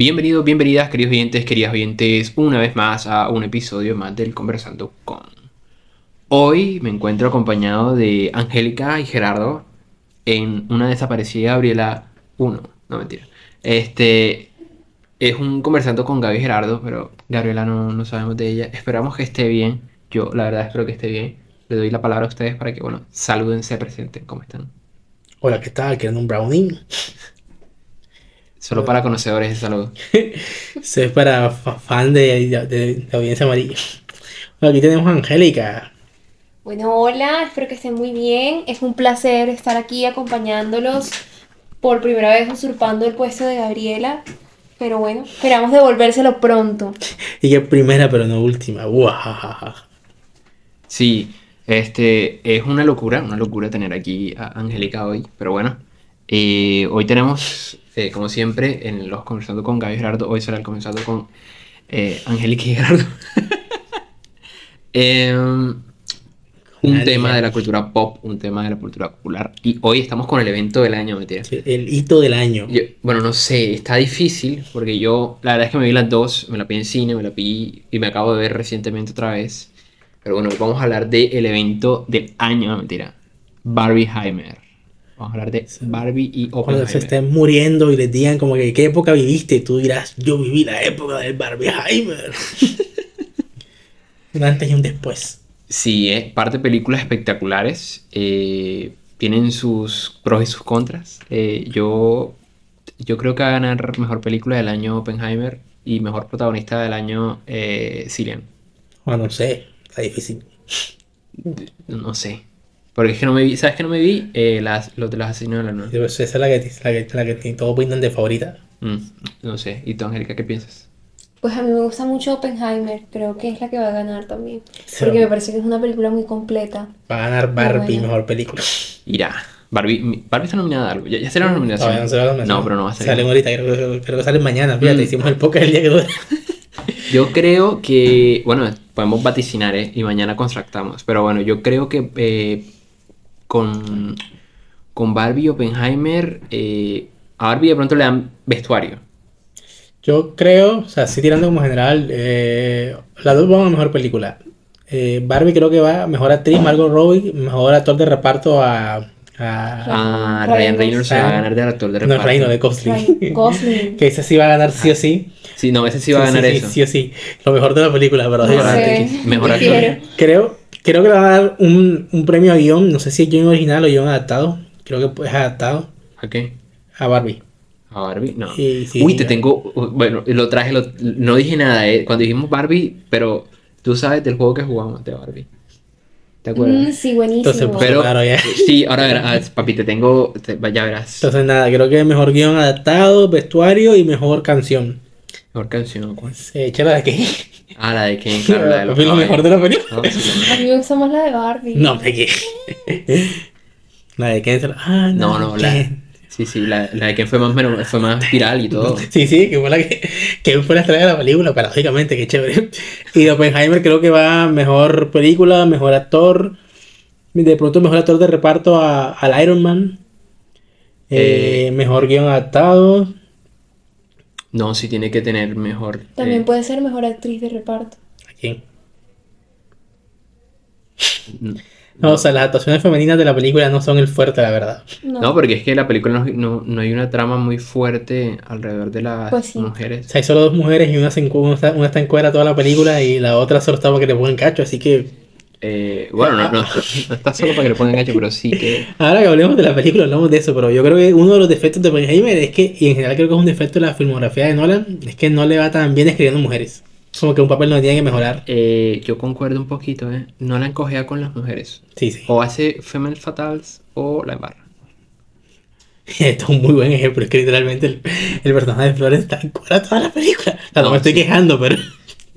Bienvenidos, bienvenidas, queridos oyentes, queridas oyentes, una vez más a un episodio más del Conversando con. Hoy me encuentro acompañado de Angélica y Gerardo en una desaparecida Gabriela 1. No, mentira. Este es un Conversando con Gaby Gerardo, pero Gabriela no, no sabemos de ella. Esperamos que esté bien. Yo, la verdad, espero que esté bien. Le doy la palabra a ustedes para que, bueno, saluden, se presenten. ¿Cómo están? Hola, ¿qué tal? ¿Quieren un brownie? Solo para conocedores de salud. Eso es para fa- fan de, de, de audiencia amarilla. Bueno, aquí tenemos a Angélica. Bueno, hola, espero que estén muy bien. Es un placer estar aquí acompañándolos por primera vez usurpando el puesto de Gabriela. Pero bueno, esperamos devolvérselo pronto. Y que primera, pero no última. Guajajaja. Sí, este es una locura, una locura tener aquí a Angélica hoy, pero bueno, eh, hoy tenemos, eh, como siempre, en los Conversando con Gaby Gerardo, hoy será el Conversando con eh, Angélica y Gerardo. Em, un Nadie. tema de la cultura pop, un tema de la cultura popular, y hoy estamos con el evento del año, mentira. Sí, El hito del año. Yo- bueno, no sé, está difícil porque yo, la verdad es que me vi las dos, me la vi en cine, me la vi y me acabo de ver recientemente otra vez. Pero bueno, hoy vamos a hablar del evento del año, mentira, Barbieheimer. Vamos a hablar de Barbie y Cuando Oppenheimer. se estén muriendo y les digan como que qué época viviste, tú dirás, yo viví la época del Barbieheimer. un antes y un después. Sí, es parte de películas espectaculares. eh, tienen sus pros y sus contras. Eh, yo, yo creo que va a ganar mejor película del año Oppenheimer y mejor protagonista del año eh, Cillian. Bueno, no sé, está difícil. No sé. Porque es que no me vi, ¿sabes que no me vi? Eh, las, los de los asesinos de la noche. Esa es la que, la que, la que todos pintan de favorita. Mm, no sé. ¿Y tú, Angélica, qué piensas? Pues a mí me gusta mucho Oppenheimer, creo que es la que va a ganar también. Sí. Porque me parece que es una película muy completa. Va a ganar Barbie, bueno. mejor película. Irá. Barbie, Barbie está nominada a algo. ¿Ya, ya será una nominación? Todavía no se va a nominación. No, pero no va a ser. Salen ahorita, creo, creo- creo que salen mañana. Fíjate, Mm. hicimos el podcast el día que dura. Yo creo que, bueno, podemos vaticinar, ¿eh? Y mañana contractamos. Pero bueno, yo creo que eh, con, con Barbie y Oppenheimer, eh, a Barbie de pronto le dan vestuario. Yo creo, o sea, sí tirando como general, eh, las dos van a mejor película. Eh, Barbie creo que va a mejor actriz, Margot Robbie, mejor actor de reparto a... a A Ryan Reynolds se va a Reynolds. ganar de actor de no, reparto. Reino, de Ryan Gosling. Gosling. que ese sí va a ganar sí o sí. Sí, no, ese sí va a ganar sí, eso. Sí, sí o sí. Lo mejor de la película, pero No Mejor actor. Creo, creo que le van a dar un, un premio a guion, no sé si es guion original o guion adaptado. Creo que es adaptado ¿A qué? a Barbie. ¿A Barbie? No. Sí, Uy, te ya. tengo. Bueno, lo traje, lo- no dije nada, ¿eh? Cuando dijimos Barbie, pero tú sabes del juego que jugamos de Barbie. ¿Te acuerdas? Mm, sí, buenísimo. Entonces, pues, Pero, claro, ya. sí, ahora verás, papi, te tengo, te- ya verás. Entonces nada, creo que mejor guion adaptado, vestuario y mejor canción. Mejor canción, ¿cuál? Se echa la de que Ah, la de Ken, claro, la de los lo mejor de la película. No, sí, A mí me gusta más la de Barbie. No, que. La de Ken. la- Ah, no, no, la, Ken. sí, sí, la, la de Ken fue más, meno- fue más viral y todo. Sí, sí, que fue la que, que fue la estrella de la película, paradójicamente, qué chévere. Y de Oppenheimer creo que va mejor película, mejor actor. De pronto mejor actor de reparto a, al Iron Man. Eh, Eh. mejor guion adaptado. No, sí tiene que tener mejor. También eh, puede ser mejor actriz de reparto. ¿A quién? No, o sea, las actuaciones femeninas de la película no son el fuerte, la verdad. No. No, porque es que la película no, no, no hay una trama muy fuerte alrededor de las Pues sí. O mujeres. sea, hay solo dos mujeres y una, se encu- una está, una está en cuera toda la película y la otra solo está para que le pongan cacho, así que Eh, bueno, no, no, no está solo para que le pongan gacho, pero sí que. Ahora que hablemos de la película, hablamos de eso, pero yo creo que uno de los defectos de Oppenheimer es que, y en general creo que es un defecto de la filmografía de Nolan, es que no le va tan bien escribiendo mujeres. Como que un papel no tiene que mejorar. Eh, yo concuerdo un poquito, ¿eh? No la encogea con las mujeres. Sí, sí. O hace Female Fatals o la embarra. Esto es un muy buen ejemplo, es que literalmente el, el personaje de Flores está en toda la película. O sea, no, No, me estoy quejando, pero...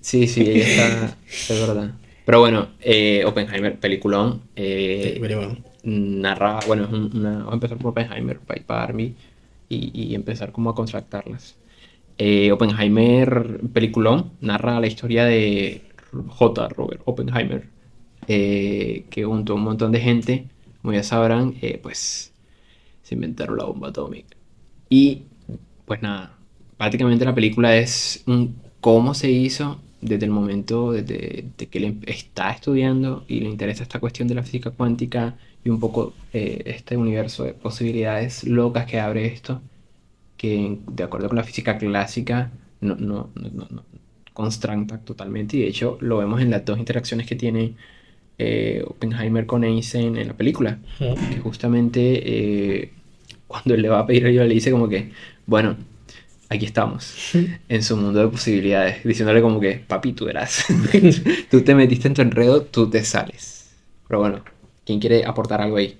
Sí, sí, ella está. Es verdad. Pero bueno, eh, Oppenheimer, peliculón. eh, Sí, pero bueno. narra, bueno, es un- una, vamos a empezar por Oppenheimer, para para y, y empezar como a contractarlas. Eh, Oppenheimer, peliculón, narra la historia de J. Robert Oppenheimer, que junto a un montón de gente, como ya sabrán, pues se inventaron la bomba atómica. Y pues nada, prácticamente la película es un cómo se hizo desde el momento desde, de que él em- está estudiando y le interesa esta cuestión de la física cuántica y un poco eh, este universo de posibilidades locas que abre esto, que de acuerdo con la física clásica no, no, no, no, no constranta totalmente. Y de hecho lo vemos en las dos interacciones que tiene eh, Oppenheimer con Einstein en la película, que justamente eh, cuando él le va a pedir ayuda le dice como que, bueno, aquí estamos, en su mundo de posibilidades, diciéndole como que, papi, tú verás, tú te metiste en tu enredo, tú te sales. Pero bueno, ¿quién quiere aportar algo ahí?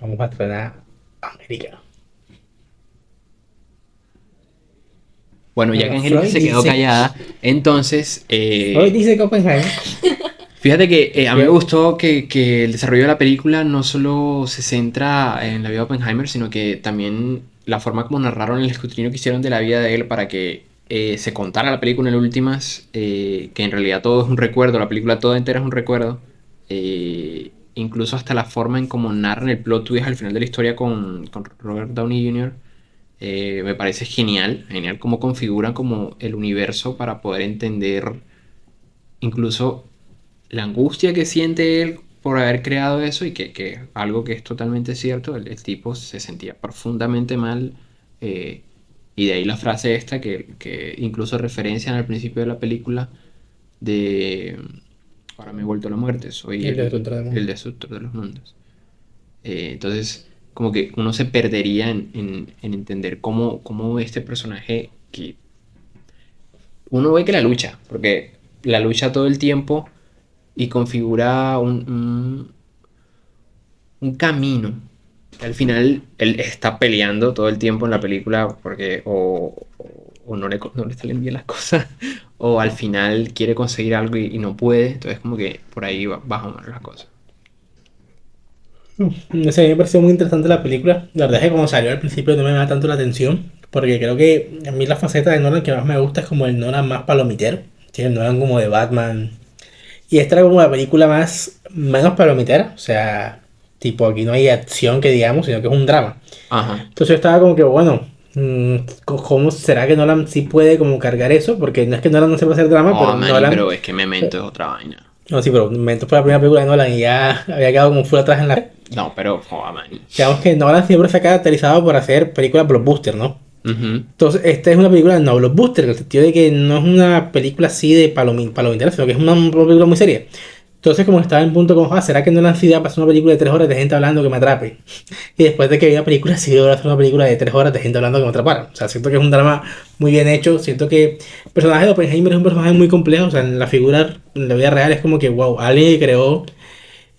Vamos a estrenar América. Bueno, ya que Angélica se quedó dice- callada, entonces... eh, Hoy dice que Oppenheimer. Fíjate que eh, a mí me gustó que, que el desarrollo de la película no solo se centra en la vida de Oppenheimer, sino que también la forma como narraron el escrutinio que hicieron de la vida de él para que eh, se contara la película en últimas, eh, que en realidad todo es un recuerdo, la película toda entera es un recuerdo, eh, incluso hasta la forma en cómo narran el plot twist al final de la historia con, con Robert Downey Jr. me parece genial, genial cómo configuran como el universo para poder entender incluso la angustia que siente él por haber creado eso y que, que algo que es totalmente cierto, el, el tipo se sentía profundamente mal eh, y de ahí la frase esta que, que incluso referencian al principio de la película de ahora me he vuelto a la muerte, soy El destructor de el destructor de los mundos. Eh, entonces, como que uno se perdería en, en- en entender cómo, cómo este personaje que uno ve que la lucha, porque la lucha todo el tiempo y configura un, un, un camino. Al final él está peleando todo el tiempo en la película porque o, o- no, le, no le salen bien las cosas o al final quiere conseguir algo y, no puede. Entonces como que por ahí va, bajan las cosas. A mí me pareció muy interesante la película. La verdad es que cuando salió al principio no me da tanto la atención. Porque creo que a mí la faceta de Nolan que más me gusta es como el Nolan más palomitero. Sí, el Nolan como de Batman. Y esta era como la película más menos palomitera. O sea, tipo aquí no hay acción que digamos, sino que es un drama. Ajá. Entonces yo estaba como que, bueno, mm, ¿cómo será que Nolan sí puede como cargar eso? Porque no es que Nolan no sepa hacer drama, Oh, pero man, Nolan... pero es que Memento es otra vaina. No, sí, pero Memento fue la primera película de Nolan y ya había quedado como full atrás en la... No, pero, oh, man. Digamos que Nolan siempre se ha caracterizado por hacer películas blockbuster, ¿no? Entonces, esta es una película no blockbuster, en el sentido de que no es una película así de palomi- palomitera, sino que es una, una película muy seria. Entonces, como estaba en punto como, ah, ¿será que Nolan sí da para hacer una película de tres horas de gente hablando que me atrape? Y después de que vi la película, sí dio hacer una película de tres horas de gente hablando que me atrapara. O sea, siento que es un drama muy bien hecho. Siento que el personaje de Oppenheimer es un personaje muy complejo. O sea, en la figura, en la vida real, es como que, wow, alguien creó,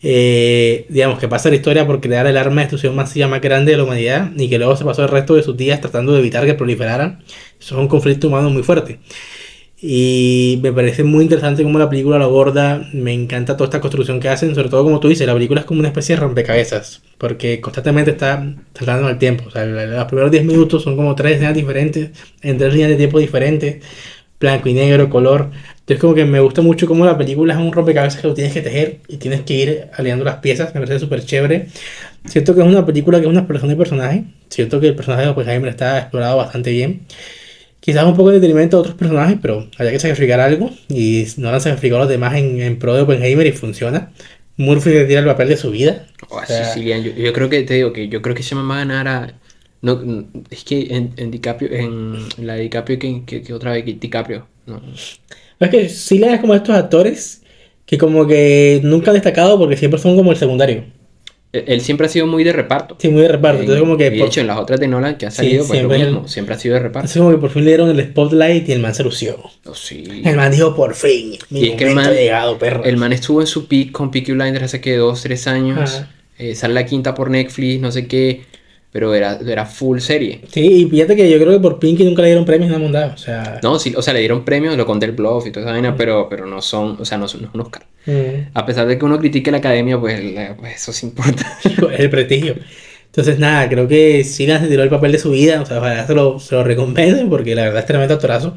eh, digamos, que pasa la historia por crear el arma de destrucción masiva más grande de la humanidad y que luego se pasó el resto de sus días tratando de evitar que proliferaran. Eso es un conflicto humano muy fuerte. Y me parece muy interesante cómo la película lo aborda. Me encanta toda esta construcción que hacen. Sobre todo, como tú dices, la película es como una especie de rompecabezas. Porque constantemente está saltando el tiempo. O sea, los primeros 10 minutos son como tres escenas diferentes, en tres líneas de tiempo diferentes, blanco y negro, color. Entonces, como que me gusta mucho cómo la película es un rompecabezas que lo tienes que tejer y tienes que ir alineando las piezas. Me parece súper chévere. Siento que es una película que es una exploración de personaje. Siento que el personaje de Oppenheimer está explorado bastante bien. Quizás un poco de detrimento de otros personajes, pero había que sacrificar algo. Y no han sacrificado a los demás en, en pro de Oppenheimer y funciona. Murphy se tira el papel de su vida. Oh, O sea, Sicilian, yo, yo creo que te digo que yo creo que se me va a ganar a. No, es que en, en DiCaprio, en la de DiCaprio, que, que, que otra vez que DiCaprio. No. Es que Cillian es como estos actores que como que nunca han destacado porque siempre son como el secundario. Él, él siempre ha sido muy de reparto. Sí, muy de reparto. Entonces como que y de por, hecho, en las otras de Nolan que ha Sí, salido, pues lo siempre mismo, él- siempre ha sido de reparto. entonces como que por fin le dieron el spotlight y el man se lució. Oh, sí. El man dijo por fin, mi Y es que el man- ha llegado, perro. El man estuvo en su peak con Peaky Blinders hace que dos, tres años. Eh, sale la quinta por Netflix, no sé qué. Pero era, era full serie. Sí, y fíjate que yo creo que por Pinky nunca le dieron premios mandado. O sea, No, sí, o sea, le dieron premios, lo conté el blog y toda esa vaina, pero, pero no son, o sea, no son no es un Oscar. mm, A pesar de que uno critique la academia, pues, la- pues eso sí importa. el prestigio. Entonces, nada, creo que Cillian se tiró el papel de su vida. O sea, ojalá se lo, se lo recompensen porque la verdad es tremendo actorazo.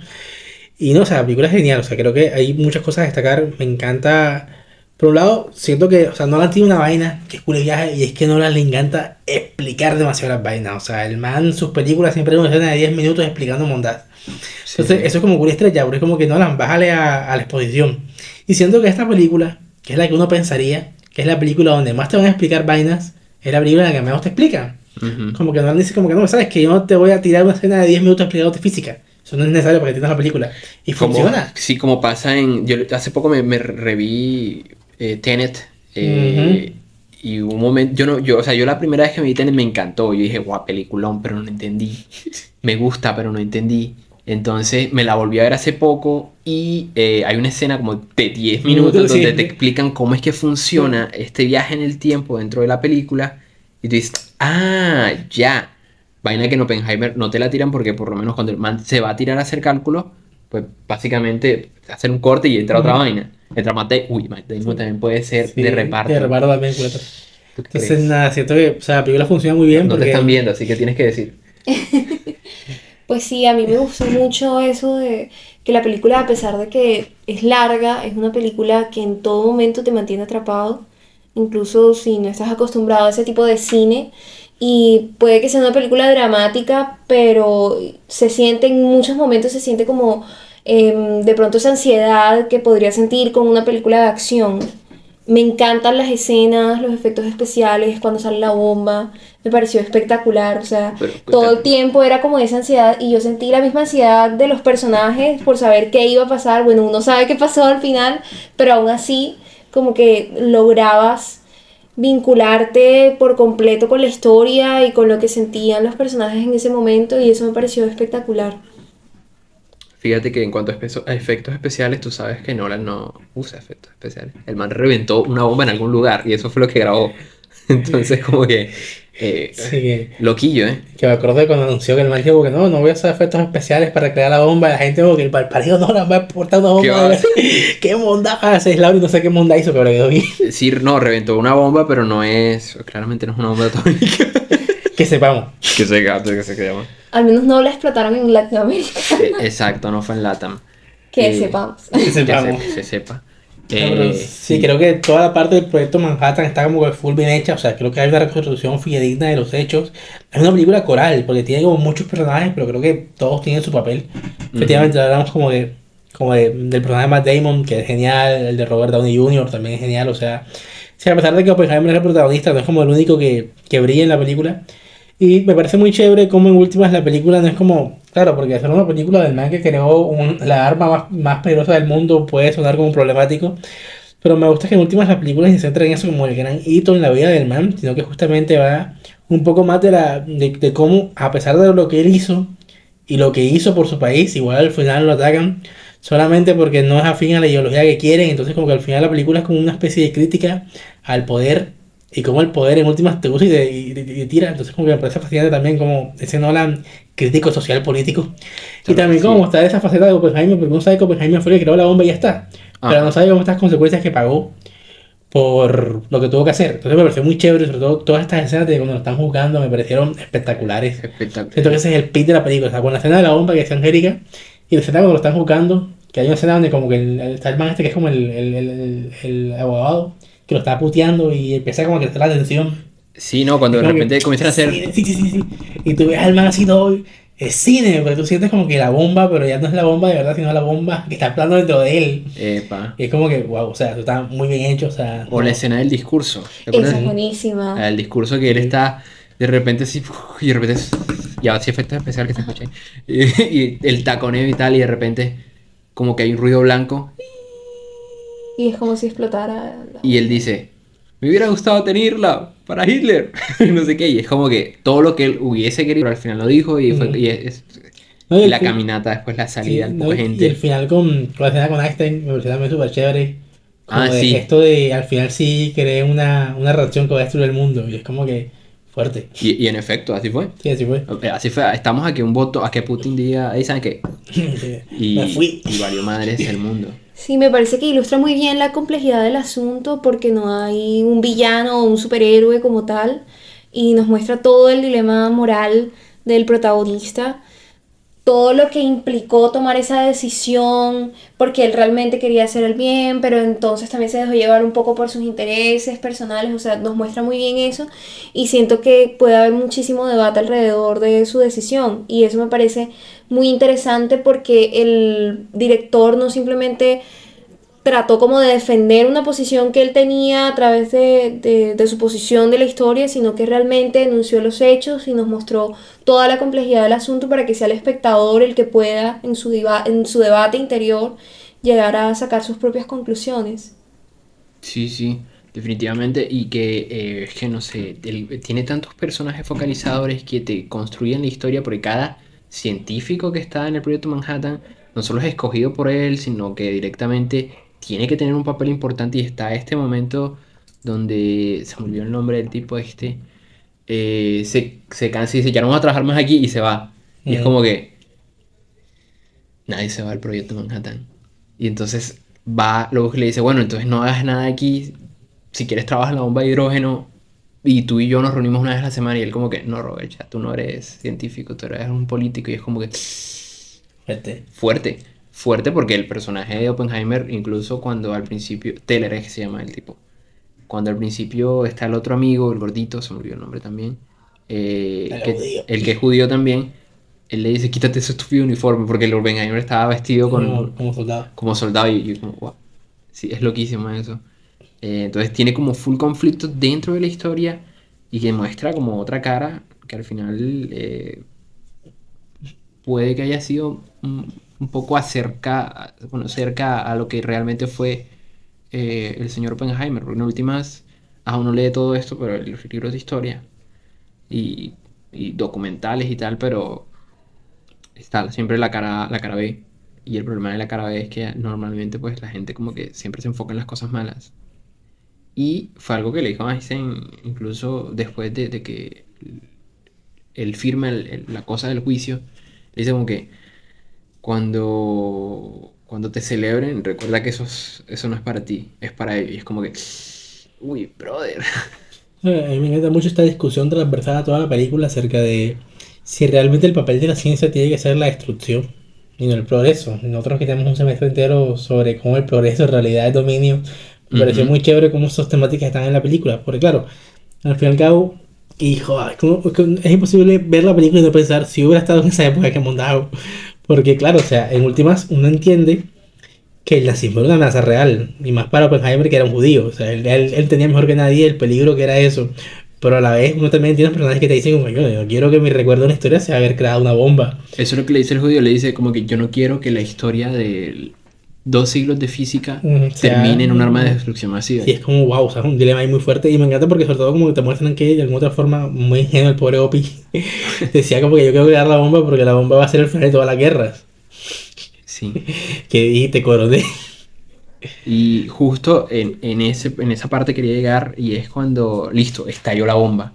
Y no, o sea, la película es genial. O sea, creo que hay muchas cosas a destacar. Me encanta Por un lado, siento que, o sea, Nolan tiene una vaina que es cool viaje y es que Nolan le encanta explicar demasiado las vainas. O sea, el man, sus películas siempre hay una escena de 10 minutos explicando bondad. Sí, Entonces, sí. eso es como cool estrella, porque es como que Nolan, bájale a, a la exposición. Y siento que esta película, que es la que uno pensaría, que es la película donde más te van a explicar vainas, es la película en la que menos te explican. Ujú. Como que Nolan dice como que no, sabes que yo no te voy a tirar una escena de 10 minutos explicándote física. Eso no es necesario para que entiendas la película. Y Como- funciona. Sí, como pasa en. Yo hace poco me, me reví eh, Tenet. eh, Y un momento. Yo no. Yo, o sea, yo la primera vez que me vi Tenet me encantó. Yo dije, guau, peliculón, pero no entendí. Me gusta, pero no entendí. Entonces me la volví a ver hace poco y eh, hay una escena como de 10 minutos Sí. donde te explican cómo es que funciona este viaje en el tiempo dentro de la película y tú dices, ah, ya. Vaina que en Oppenheimer no te la tiran porque por lo menos cuando el man se va a tirar a hacer cálculos, pues básicamente hacer un corte y entra otra vaina. Entra Matt Damon. Uy, Matt Damon también puede ser Sí, de reparto. De reparto también, culeta. ¿Tú qué Entonces, crees? nada, siento que, o sea, la película funciona muy bien No te están viendo, así que tienes que decir. Pues sí, a mí me gustó mucho eso de que la película, a pesar de que es larga, es una película que en todo momento te mantiene atrapado, incluso si no estás acostumbrado a ese tipo de cine. Y puede que sea una película dramática, pero se siente en muchos momentos, se siente como em, de pronto esa ansiedad que podría sentir con una película de acción. Me encantan las escenas, los efectos especiales, cuando sale la bomba, me pareció espectacular, o sea, Pero, todo el tiempo era como esa ansiedad y yo sentí la misma ansiedad de los personajes por saber qué iba a pasar. Bueno, uno sabe qué pasó al final, pero aún así como que lograbas vincularte por completo con la historia y con lo que sentían los personajes en ese momento y eso me pareció espectacular. Fíjate que en cuanto a, efectos especiales, tú sabes que Nolan no usa efectos especiales. El man reventó una bomba en algún lugar y eso fue lo que grabó. Entonces, como que. eh, Sí, que, Loquillo, ¿eh? que me acuerdo de cuando anunció que el man dijo que no, no voy a hacer efectos especiales para crear la bomba. La gente como que el parido no la va a exportar una ¿Qué bomba. va? ¿Qué monda va a hacer Lauri? No sé qué monda hizo, pero le quedó bien. Sí, no, reventó una bomba, pero no es. Claramente no es una bomba atómica. Que sepamos. que se gato, que se llama. Al menos no la explotaron en Latinoamérica, Eh, exacto, no fue en Latam. que Eh, sepamos. Que Que sepamos. se, se sepa. No, pero Eh, sí, creo que toda la parte del proyecto Manhattan está como que full bien hecha. O sea, creo que hay una reconstrucción fidedigna de los hechos. Es una película coral, porque tiene como muchos personajes, pero creo que todos tienen su papel. Efectivamente, hablamos como de, como de- del personaje de Matt Damon, que es genial, el de Robert Downey Jr. también es genial. O sea, sí, a pesar de que Oppenheimer es el protagonista, no es como el único que, que brilla en la película. Y me parece muy chévere como en últimas la película no es como, claro, porque hacer una película del man que creó un- la arma más, más peligrosa del mundo puede sonar como problemático. Pero me gusta que en últimas las películas se centran en eso como el gran hito en la vida del man, sino que justamente va un poco más de, la, de, de cómo, a pesar de lo que él hizo y lo que hizo por su país, igual al final lo atacan solamente porque no es afín a la ideología que quieren. Entonces, como que al final la película es como una especie de crítica al poder y cómo el poder en últimas te usa y te, y y te tira. Entonces, como que me parece fascinante también como ese Nolan crítico social político. Y Claro, también sí. como está esa faceta de Oppenheimer, porque uno sabe que Oppenheimer fue el que creó la bomba y ya está. Pero Ajá. no sabe cómo estas consecuencias que pagó por lo que tuvo que hacer. Entonces me pareció muy chévere, sobre todo todas estas escenas de cuando lo están juzgando me parecieron espectaculares. espectacular. Siento que ese es el pic de la película, o sea, con la escena de la bomba que es Angélica y la escena cuando lo están juzgando, que hay una escena donde como que el, el, está el man este que es como el, el- el abogado que lo está puteando y empieza como que está la tensión. Sí, no, cuando de Como que, repente comienzan a hacer. "Cine, Sí, sí, sí, sí. Y tú ves al man así todo, es cine, porque tú sientes como que la bomba, pero ya no es la bomba de verdad, sino la bomba que está plano dentro de él. Epa. Y es como que, wow, o sea, eso está muy bien hecho, o sea... O la escena del discurso. ¿te Esa es buenísima. El discurso que él está de repente así, y de repente, ya así efectos especiales que se escuchan, y, y el taconeo y tal, y de repente, como que hay un ruido blanco, Y es como si explotara. la- y él dice, me hubiera gustado tenerla para Hitler, no sé qué, y es como que todo lo que él hubiese querido, pero al final lo dijo, y, fue, y es, No, y y la fi- caminata, después la sí, salida, un no, de y el gente. final con, con la escena con Einstein me pareció también súper chévere. Como Ah, de sí. esto de al final sí creé una, una reacción que va a destruir el mundo. Y es como que fuerte. Y, y en efecto, así fue. Sí, así fue. Así fue, estamos a que un voto, a que Putin diga, ahí saben qué, y, Me fui. y valió madres el mundo. Sí, me parece que ilustra muy bien la complejidad del asunto porque no hay un villano o un superhéroe como tal y nos muestra todo el dilema moral del protagonista. Todo lo que implicó tomar esa decisión, porque él realmente quería hacer el bien, pero entonces también se dejó llevar un poco por sus intereses personales, o sea, nos muestra muy bien eso y siento que puede haber muchísimo debate alrededor de su decisión y eso me parece muy interesante porque el director no simplemente trató como de defender una posición que él tenía a través de, de, su posición de la historia, sino que realmente denunció los hechos y nos mostró toda la complejidad del asunto para que sea el espectador el que pueda en su, en su debate interior llegar a sacar sus propias conclusiones. Sí, sí, definitivamente. Y que, eh, es que no sé, tiene tantos personajes focalizadores que te construyen la historia porque cada científico que está en el proyecto Manhattan no solo es escogido por él, sino que directamente tiene que tener un papel importante y está este momento donde se me olvidó el nombre del tipo este, eh, se, se, cansa y dice, ya no vamos a trabajar más aquí y se va. Y es como que nadie se va al proyecto Manhattan. Y entonces va, luego le dice, bueno, entonces no hagas nada aquí, si quieres trabajar en la bomba de hidrógeno y tú y yo nos reunimos una vez a la semana y él como que, no, Robert, ya tú no eres científico, tú eres un político y es como que... Fuerte. Fuerte fuerte porque el personaje de Oppenheimer, incluso cuando al principio, Teller es que se llama el tipo, cuando al principio está el otro amigo, el gordito, se me olvidó el nombre también, eh, el, que, el, que, es judío también, él le dice, quítate ese estúpido uniforme, porque el Oppenheimer estaba vestido con, como, soldado. Como soldado y, y como, wow. Sí, es loquísimo eso. Eh, entonces tiene como full conflicto dentro de la historia y que muestra como otra cara que al final eh, puede que haya sido un poco acerca, bueno, cerca a lo que realmente fue eh, el señor Oppenheimer, porque en últimas, aún no lee todo esto, pero los libros de historia y, documentales y tal, pero está siempre la cara, la cara B. Y el problema de la cara B es que normalmente pues la gente como que siempre se enfoca en las cosas malas. Y fue algo que le dijo a Einstein incluso después de, que él firma la cosa del juicio. Le dice como que cuando, cuando te celebren, recuerda que eso, eso no es para ti, es para ellos. Y es como que, uy, brother. Eh, a mí me encanta mucho esta discusión transversal a toda la película acerca de si realmente el papel de la ciencia tiene que ser la destrucción y no el progreso. Nosotros que tenemos un semestre entero sobre cómo el progreso en realidad es dominio, me pareció muy chévere cómo esas temáticas están en la película. Porque claro, al fin y al cabo, hijo, es, es imposible ver la película y no pensar si hubiera estado en esa época que montado porque claro, o sea, en últimas uno entiende que el nazismo era una amenaza real, y más para Oppenheimer que era un judío, o sea, él, él, tenía mejor que nadie el peligro que era eso, pero a la vez uno también tiene personajes que te dicen como yo no quiero que mi recuerdo de una historia sea haber creado una bomba. Eso es lo que le dice el judío, le dice como que yo no quiero que la historia de dos siglos de física termine en un arma de destrucción masiva. Y es como wow, o sea, es un dilema ahí muy fuerte y me encanta porque sobre todo como que te muestran que de alguna otra forma muy ingenuo el pobre Opi decía como que yo quiero crear la bomba porque la bomba va a ser el final de todas las guerras. Sí. que dijiste coroné. Y justo en, en, ese, en esa parte quería llegar y es cuando, listo, estalló la bomba.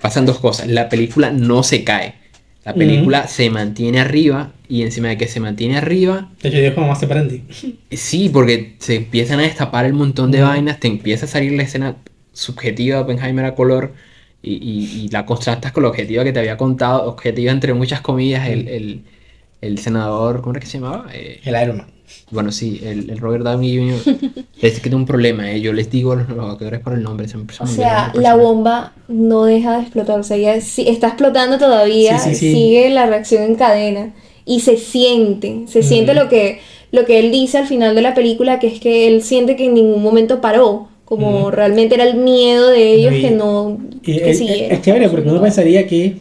Pasan dos cosas, la película no se cae la película se mantiene arriba y encima de que se mantiene arriba... De hecho, como más separante. Sí, porque se empiezan a destapar el montón de vainas, te empieza a salir la escena subjetiva de Oppenheimer a color y, y, la contrastas con la objetiva que te había contado, objetiva entre muchas comillas, el, el, el senador, ¿cómo era que se llamaba? Eh, el Iron Man. Bueno, sí, el, el Robert Downey Jr. es que tiene un problema, ¿eh? yo les digo a los actores por el nombre. o sea, la bomba no deja de explotar, o sea, ella está explotando todavía, sigue la reacción en cadena y se siente, se siente lo que, lo que él dice al final de la película, que es que él siente que en ningún momento paró, como realmente era el miedo de ellos que no que es, es, chévere porque uno pensaría que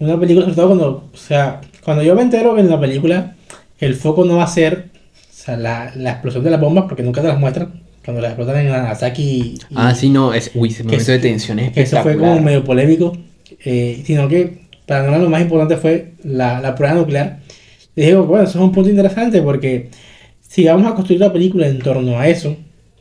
una película, sobre todo cuando, o sea, cuando yo me entero que en la película el foco no va a ser sea, la, la explosión de las bombas, porque nunca te las muestran, cuando las explotan en Nagasaki. Y, ah, sí, no, es, uy, ese momento de tensión es Eso fue como medio polémico, eh, sino que para no lo más importante fue la, la prueba nuclear. Y digo, bueno, eso es un punto interesante porque si vamos a construir la película en torno a eso,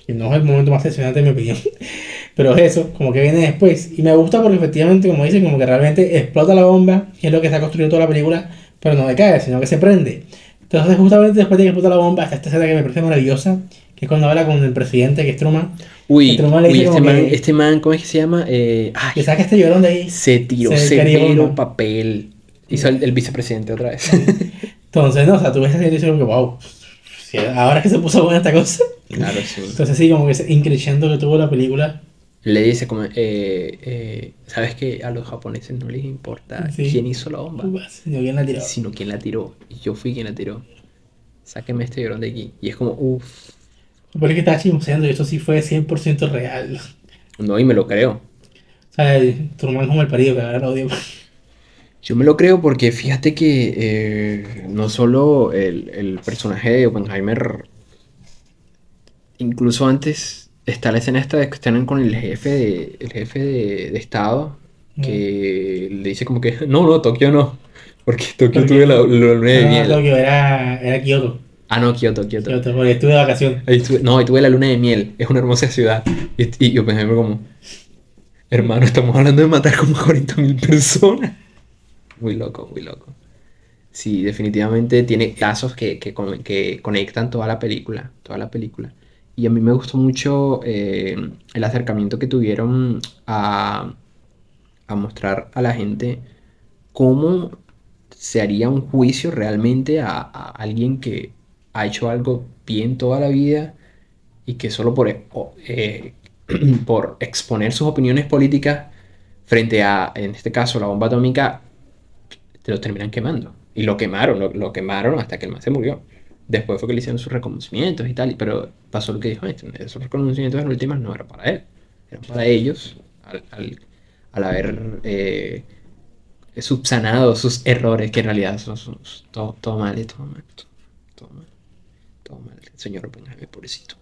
que no es el momento más tensionante en mi opinión, pero eso, como que viene después. Y me gusta porque efectivamente, como dicen, como que realmente explota la bomba, que es lo que está construyendo toda la película, pero no decae, sino que se prende. Entonces, justamente después de que explota la bomba, está esta escena que me parece maravillosa, que es cuando habla con el presidente, que es Truman. Uy, este, man, este man, ¿cómo es que se llama? Eh, ay, que saca este llorón de ahí. Se tiró severo papel. Hizo el, el vicepresidente otra vez. Entonces, no, o sea, tú ves esa y como que, wow, ahora que se puso buena esta cosa. claro, sí. Entonces sí, como que ese increciendo que tuvo la película. Le dice como, eh, eh, ¿sabes que a los japoneses no les importa Sí. quién hizo la bomba? Sino bien la tiró. Sino quién la tiró. Y yo fui quien la tiró. Sáqueme este llorón de aquí. Y es como, uff. Por es que estaba chismoseando y esto sí fue 100% real. No, y me lo creo. O sea, Truman como el parido que ahora lo odio. Yo me lo creo porque fíjate que eh, no solo el, el personaje de Oppenheimer, incluso antes está la escena esta de que están con el jefe de, el jefe de, de Estado, que le dice como que, no, no, Tokio no, porque Tokio tuve la, luna de No, miel. Tokio, era, era Kioto. Ah, no, Kioto, Kioto. Kioto, porque estuve de vacaciones. Ahí tuve- no, ahí tuve la luna de miel, es una hermosa ciudad. Y, y Oppenheimer como, hermano, estamos hablando de matar como 40.000 personas. Muy loco, muy loco. Sí, definitivamente tiene lazos que, que, que conectan toda la película, toda la película. Y a mí me gustó mucho eh, el acercamiento que tuvieron a, mostrar a la gente cómo se haría un juicio realmente a, alguien que ha hecho algo bien toda la vida y que solo por, e- o- eh, por exponer sus opiniones políticas frente a, en este caso, la bomba atómica, te lo terminan quemando. Y lo quemaron, lo, lo quemaron hasta que el man se murió. Después fue que le hicieron sus reconocimientos y tal, pero pasó lo que dijo Einstein, esos reconocimientos en últimas no eran para él, eran para ellos, al, al- al haber eh, subsanado sus errores, que en realidad son, son- todo, todo mal, todo mal, todo, mal, todo mal, señor Oppenheimer, pobrecito.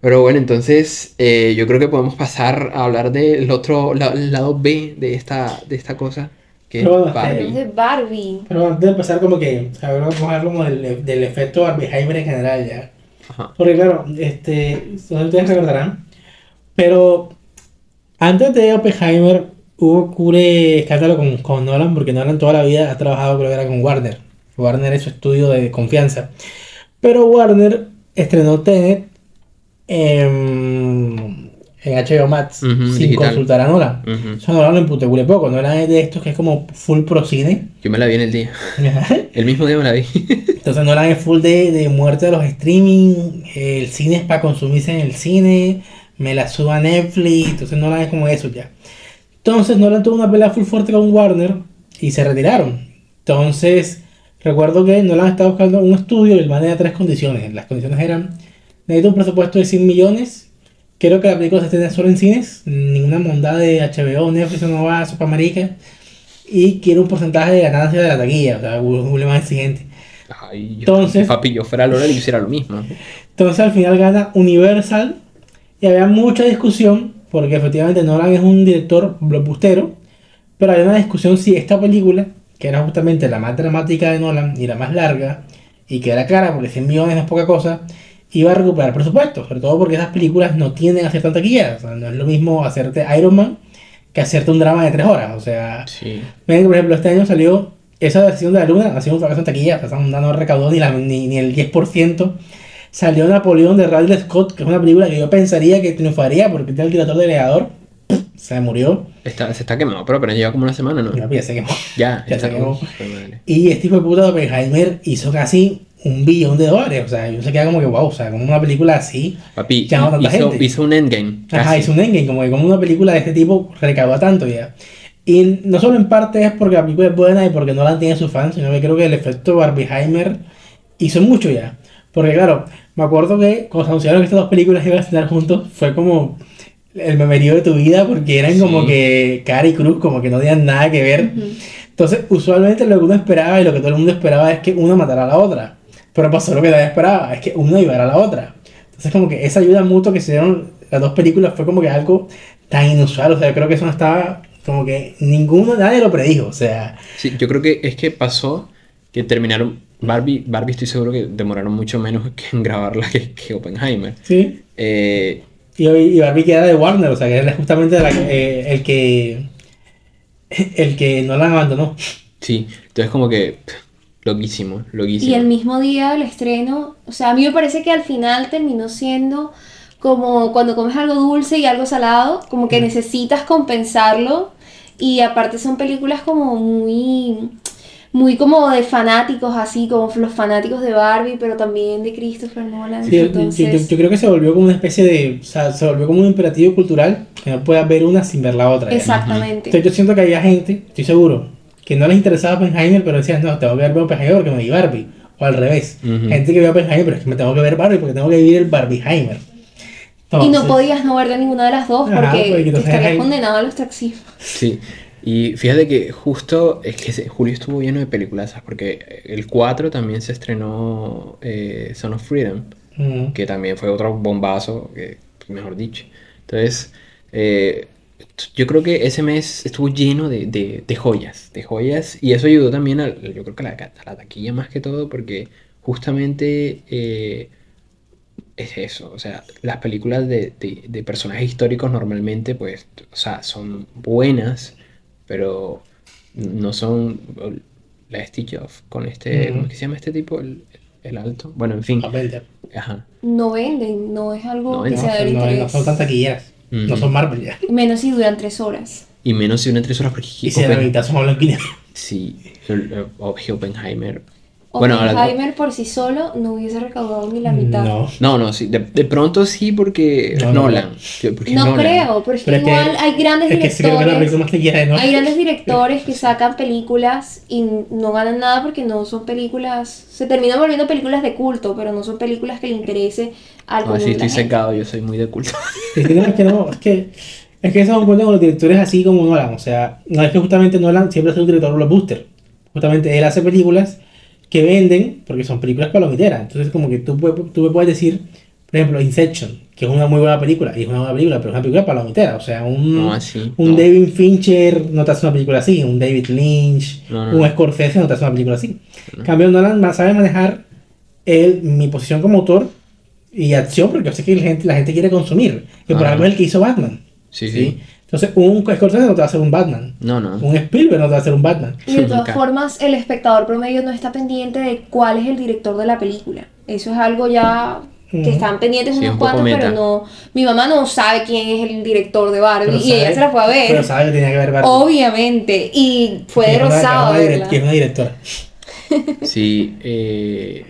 Pero bueno, entonces eh, yo creo que podemos pasar a hablar del otro la- lado B de esta, de esta cosa, que es Pero bueno, Barbie. Es de Barbie. Pero antes de empezar, como que, sea, vamos a hablar como del, del efecto Barbieheimer en general ya. Ajá. Porque claro, este, ustedes recordarán, pero antes de Oppenheimer hubo cure escándalo con, con Nolan, porque Nolan toda la vida ha trabajado, creo que era con Warner. Warner es su estudio de confianza. Pero Warner estrenó Tenet en, en HBO Max sin digital. consultar a Nolan. Ujú. Eso Nolan lo emputecule poco. Nolan es de estos que es como full pro cine. Yo me la vi en el día, el mismo día me la vi. Entonces Nolan es full de, de muerte de los streaming, el cine es para consumirse en el cine, me la suba a Netflix, entonces Nolan es como eso ya. Entonces Nolan tuvo una pelea full fuerte con Warner y se retiraron. Entonces recuerdo que Nolan estaba buscando un estudio y el man tenía tres condiciones. Las condiciones eran, necesito un presupuesto de 100 millones, quiero que la película se estrene solo en cines, ninguna mondad de HBO, Netflix no va a Marica, y quiero un porcentaje de ganancia de la taquilla, o sea, un más exigente. Ay, yo, Entonces- papi, yo fuera Lola y hiciera lo mismo. Entonces al final gana Universal y había mucha discusión porque efectivamente Nolan es un director blockbustero, pero había una discusión si esta película, que era justamente la más dramática de Nolan y la más larga y que era cara porque 100 millones no es poca cosa, iba a recuperar presupuesto, sobre todo porque esas películas no tienden a ser tan taquilleras, o sea, no es lo mismo hacerte Iron Man que hacerte un drama de 3 horas, o sea, Sí. Miren que, por ejemplo, este año salió esa versión de la luna, ha sido un fracaso en taquilla, o sea, no recaudó ni, la- ni, ni el 10%. Salió Napoleón de Ridley Scott, que es una película que yo pensaría que triunfaría porque tiene el director de Legador, se murió, Está, se está quemado, pero apenas lleva como una semana, ¿no? y ya se quemó. Ya, Ya se quemó. Y este hijo de puta de Oppenheimer hizo casi un billón de dólares, o sea, yo se queda como que wow, o sea, como una película así. Papi, a tanta hizo, gente. hizo un endgame. Ajá, casi. hizo un endgame, como que como una película de este tipo recauda tanto ya. Y no solo en parte es porque la película es buena y porque no la tiene sus fans, sino que creo que el efecto Barbieheimer hizo mucho ya. Porque claro, me acuerdo que cuando se anunciaron que estas dos películas iban a estar juntos, fue como el memerío de tu vida, porque eran como Sí. que cara y cruz, como que no tenían nada que ver. Ujú. Entonces, usualmente lo que uno esperaba y lo que todo el mundo esperaba es que una matara a la otra. Pero pasó lo que nadie esperaba, es que una iba a la otra. Entonces, como que esa ayuda mutua que se dieron las dos películas fue como que algo tan inusual. O sea, yo creo que eso no estaba, como que ninguno, nadie lo predijo. O sea, Sí, yo creo que es que pasó que terminaron. Barbie, Barbie estoy seguro que demoraron mucho menos que en grabarla que, que Oppenheimer. sí. Eh, Y, y Barbie que era de Warner, o sea, que era justamente la eh, el que. El que no la abandonó. sí, entonces como que loquísimo, loquísimo. Y el mismo día del estreno, o sea, a mí me parece que al final terminó siendo como cuando comes algo dulce y algo salado, como que necesitas compensarlo. Y aparte son películas como muy muy como de fanáticos, así como los fanáticos de Barbie, pero también de Christopher Nolan. Sí, yo- yo- entonces, yo, yo creo que se volvió como una especie de. O sea, se volvió como un imperativo cultural que no puedas ver una sin ver la otra. ya. exactamente. Entonces yo siento que había gente, estoy seguro, que no les interesaba Oppenheimer, pero decían, no, tengo que ver Oppenheimer porque me vi Barbie. O al revés. Gente que ve Oppenheimer, pero es que me tengo que ver Barbie porque tengo que vivir el Barbieheimer. y no Entonces, podías no ver de ninguna de las dos Ajá, porque porque te entonces estarías hay- condenado al ostracismo. Sí. Y fíjate que justo es que julio estuvo lleno de películas, ¿sabes? porque el 4 también se estrenó eh, Son of Freedom, mm, que también fue otro bombazo, que, mejor dicho. Entonces, eh, yo creo que ese mes estuvo lleno de, de- de joyas, de joyas, y eso ayudó también a, yo creo que a la, a la taquilla más que todo, porque justamente eh, es eso, o sea, las películas de, de- de personajes históricos normalmente, pues, o sea, son buenas, pero no son la Stitch Off con este, Ujú. ¿cómo es que se llama este tipo? El, el alto. Bueno, en fin, ajá. No venden, no es algo No que. No, sea de no, no interés. son tan taquilleras. No son Marvel ya. Menos si duran tres horas. Y menos si una tres horas porque Y si de la mitad son negro. Sí, el- el- Oppenheimer. Oppenheimer por sí solo no hubiese recaudado ni la mitad. No. No, no, sí, de, de pronto sí porque No, es no, Nolan. Porque No Nolan. creo, pero es que Pero es que- igual hay grandes que que directores. Nolan. Hay grandes directores que sacan películas y no ganan nada porque no son películas. Se terminan volviendo películas de culto, pero no son películas que le interese al No, sí, estoy secado, yo soy muy de culto. Es que no, es que no, es que, es que eso es un cuento con los directores así como Nolan. O sea, no es que justamente Nolan siempre es un director blockbuster. Justamente él hace películas que venden porque son películas palomiteras. Entonces, como que tú, tú me puedes decir, por ejemplo, Inception, que es una muy buena película, y es una buena película, pero es una película palomitera. O sea, un, No, así, un no. David Fincher no te hace una película así, un David Lynch, No, un. Scorsese no te hace una película así. En cambio, Nolan sabe manejar él, mi posición como autor y acción, porque yo sé que la gente, la gente quiere consumir. Que por algo es el que hizo Batman. Sí, sí. Entonces, un Scorsese no te va a hacer un Batman. No, no. Un Spielberg no te va a hacer un Batman. Y de todas Nunca. formas, el espectador promedio no está pendiente de cuál es el director de la película. Eso es algo ya que están pendientes Sí, unos un cuantos, pero no. Mi mamá no sabe quién es el director de Barbie Pero y ella se la fue a ver. Pero sabe que tenía que ver Barbie. Obviamente. Y fue es una- que es directora. Sí, eh,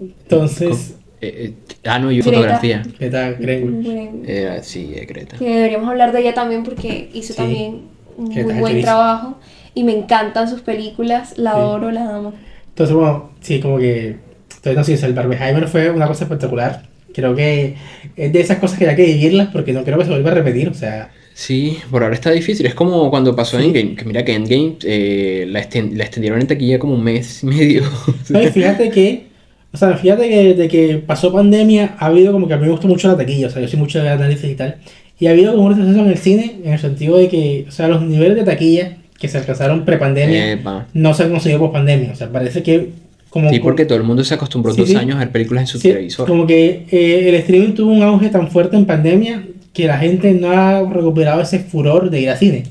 Entonces, eh, eh, ah, no, yo Greta. fotografía. Greta. Bueno, Era, sí, es Greta. que deberíamos hablar de ella también porque hizo Sí. también un muy buen trabajo. Y me encantan sus películas. La Sí. adoro, la amo. Entonces, bueno, sí, como que. Entonces, no sé, sea, el Barbenheimer fue una cosa espectacular. Creo que es de esas cosas que hay que vivirlas porque no creo que se vuelva a repetir. O sea, Sí, por ahora está difícil. Es como cuando pasó Sí. Endgame. Que mira que Endgame eh, la, esten- la extendieron en taquilla como un mes y medio. no, y fíjate que. O sea, fíjate que desde que pasó pandemia ha habido como que a mí me gustó mucho la taquilla. O sea, yo soy mucho de análisis y tal. Y ha habido como un retroceso en el cine en el sentido de que, o sea, los niveles de taquilla que se alcanzaron pre-pandemia Epa. no se han conseguido post-pandemia. O sea, parece que como... Sí, porque todo el mundo se acostumbró Sí, dos sí. años a ver películas en su Sí, televisor. como que eh, el streaming tuvo un auge tan fuerte en pandemia que la gente no ha recuperado ese furor de ir al cine.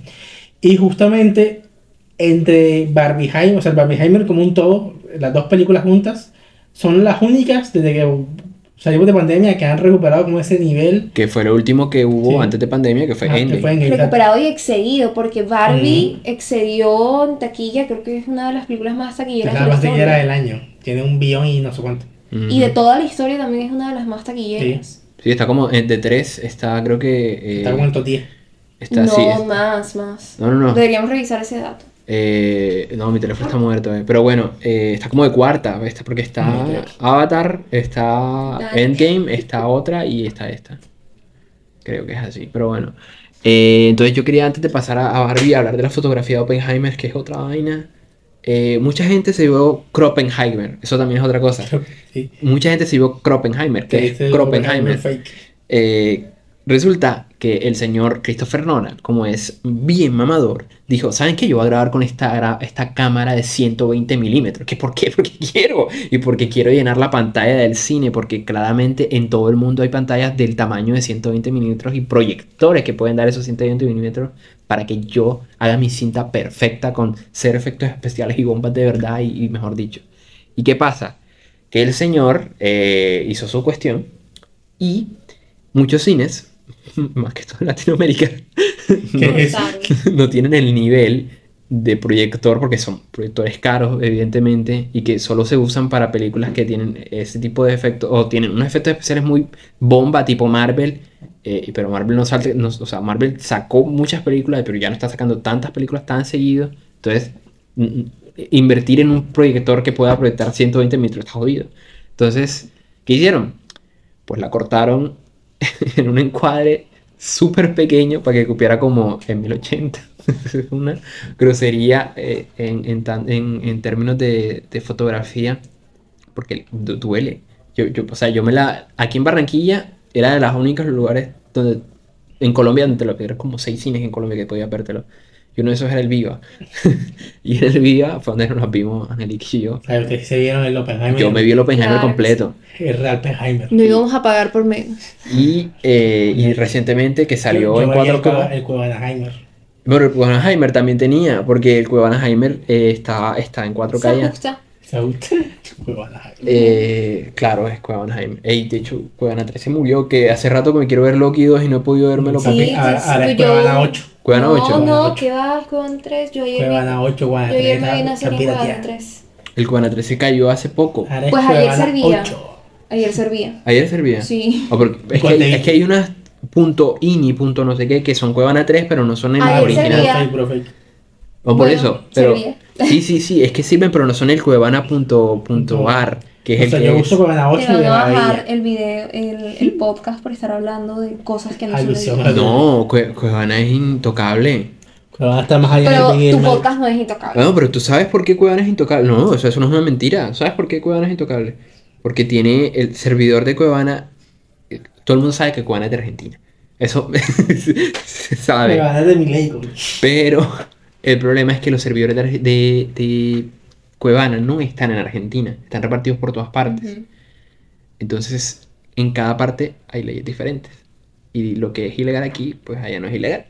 Y justamente entre Barbieheimer, o sea, Barbieheimer como un todo, las dos películas juntas, son las únicas desde que salimos de pandemia que han recuperado como ese nivel. Que fue lo último que hubo Sí. antes de pandemia, que fue ah, que Endgame. fue en el- recuperado y excedido, porque Barbie excedió en taquilla, creo que es una de las películas más Es taquilleras la más taquillera del año. Tiene un billón y no sé cuánto. Y de toda la historia también es una de las más taquilleras. Sí, está como eh, de tres, está creo que... eh, Está como en top 10. está no, más, más. No, no, no. Deberíamos revisar ese dato. Eh, no, mi teléfono está muerto, eh. pero bueno, eh, está como de cuarta, ¿ves? porque está. Avatar, está. Endgame, está otra y está esta. Creo que es así, pero bueno. Eh, entonces yo quería antes de pasar a, a Barbie hablar de la fotografía de Oppenheimer, que es otra vaina. Eh, mucha gente se vio Kroppenheimer, eso también es otra cosa. Sí. Mucha gente se vio Kroppenheimer, Que que es Kroppenheimer. Eh, resulta que el señor Christopher Nolan, como es bien mamador, dijo, ¿saben qué? Yo voy a grabar con esta, esta cámara de 120 milímetros. ¿Qué por qué? Porque quiero. Y porque quiero llenar la pantalla del cine, porque claramente en todo el mundo hay pantallas del tamaño de 120 milímetros y proyectores que pueden dar esos 120 milímetros para que yo haga mi cinta perfecta con cero efectos especiales y bombas de verdad y, y mejor dicho. ¿Y qué pasa? Que el señor eh, hizo su cuestión y muchos cines más que todo en Latinoamérica, ¿Qué no, es? Claro. no tienen el nivel de proyector porque son proyectores caros, evidentemente, y que solo se usan para películas que tienen ese tipo de efectos o tienen unos efectos especiales muy bomba, tipo Marvel. eh, pero Marvel no salte, no- o sea, Marvel sacó muchas películas, pero ya no está sacando tantas películas tan seguido. Entonces, invertir en un proyector que pueda proyectar 120 metros está jodido. Entonces, ¿qué hicieron? Pues la cortaron en un encuadre súper pequeño para que cupiera como en 1080. Es una grosería eh, en, en tan- en- en términos de, de fotografía, porque du- duele. Yo, yo, o sea, yo me la... Aquí en Barranquilla era de los únicos lugares donde... En Colombia, donde te lo eran como seis cines en Colombia que podías vértelo. Y uno de esos era el Viva. y en el Viva fue donde nos vimos, Angelique y yo. Ustedes se vieron el Oppenheimer. Yo me vi el Oppenheimer Claro, completo. El Real Oppenheimer. No íbamos a pagar por menos. Y, eh, y recientemente que salió Yo- yo en me vi el 4K. Cueva- El Cuevanaheimer. Bueno, el Cuevanaheimer también tenía, porque el Cuevanaheimer eh, está, está en 4K Se ya. ajusta. Eh, claro, es Cuevanaheimer. Ey, de hecho, Cuevana 3 se murió, que hace rato que me quiero ver Loki 2 y no he podido vermelo. Sí, porque- Papi, ahora, sí, ahora es yo- Cuevana 8. Cuevana no, 8. no, Cuevana ocho. que va con 3. Yo ayer, Cuevana 8, vi, Cuevana yo ayer 3. me vi serie en Cuevana pirateada. 3. El Cuevana 3 se cayó hace poco. Pues ayer Cuevana servía. 8. Ayer servía. Ayer servía. Sí. Oh, porque es, que ¿Cuál hay, es que hay unas punto ini, punto no sé qué, que son Cuevana 3, pero no son el Ayer original. servía. O por Bueno, eso, pero servía. Sí, sí, sí, es que sirven, pero no son el cuevana.ar, que es O el sea, que yo es. uso Cuevana 8 Te de a bajar el video, el, el podcast por estar hablando de cosas que no son Alusión de a- No, Cue- Cuevana es intocable. Cuevana está más allá Pero y tu mal. podcast no es intocable. Bueno, pero tú sabes por qué Cuevana es intocable. No, o sea, eso no es una mentira. ¿Sabes por qué Cuevana es intocable? Porque tiene el servidor de Cuevana. eh, Todo el mundo sabe que Cuevana es de Argentina. Eso se sabe. Cuevana es de mi. Pero el problema es que los servidores de, de- de Cuevana no están en Argentina, están repartidos por todas partes. Entonces, en cada parte hay leyes diferentes. Y lo que es ilegal aquí, pues allá no es ilegal.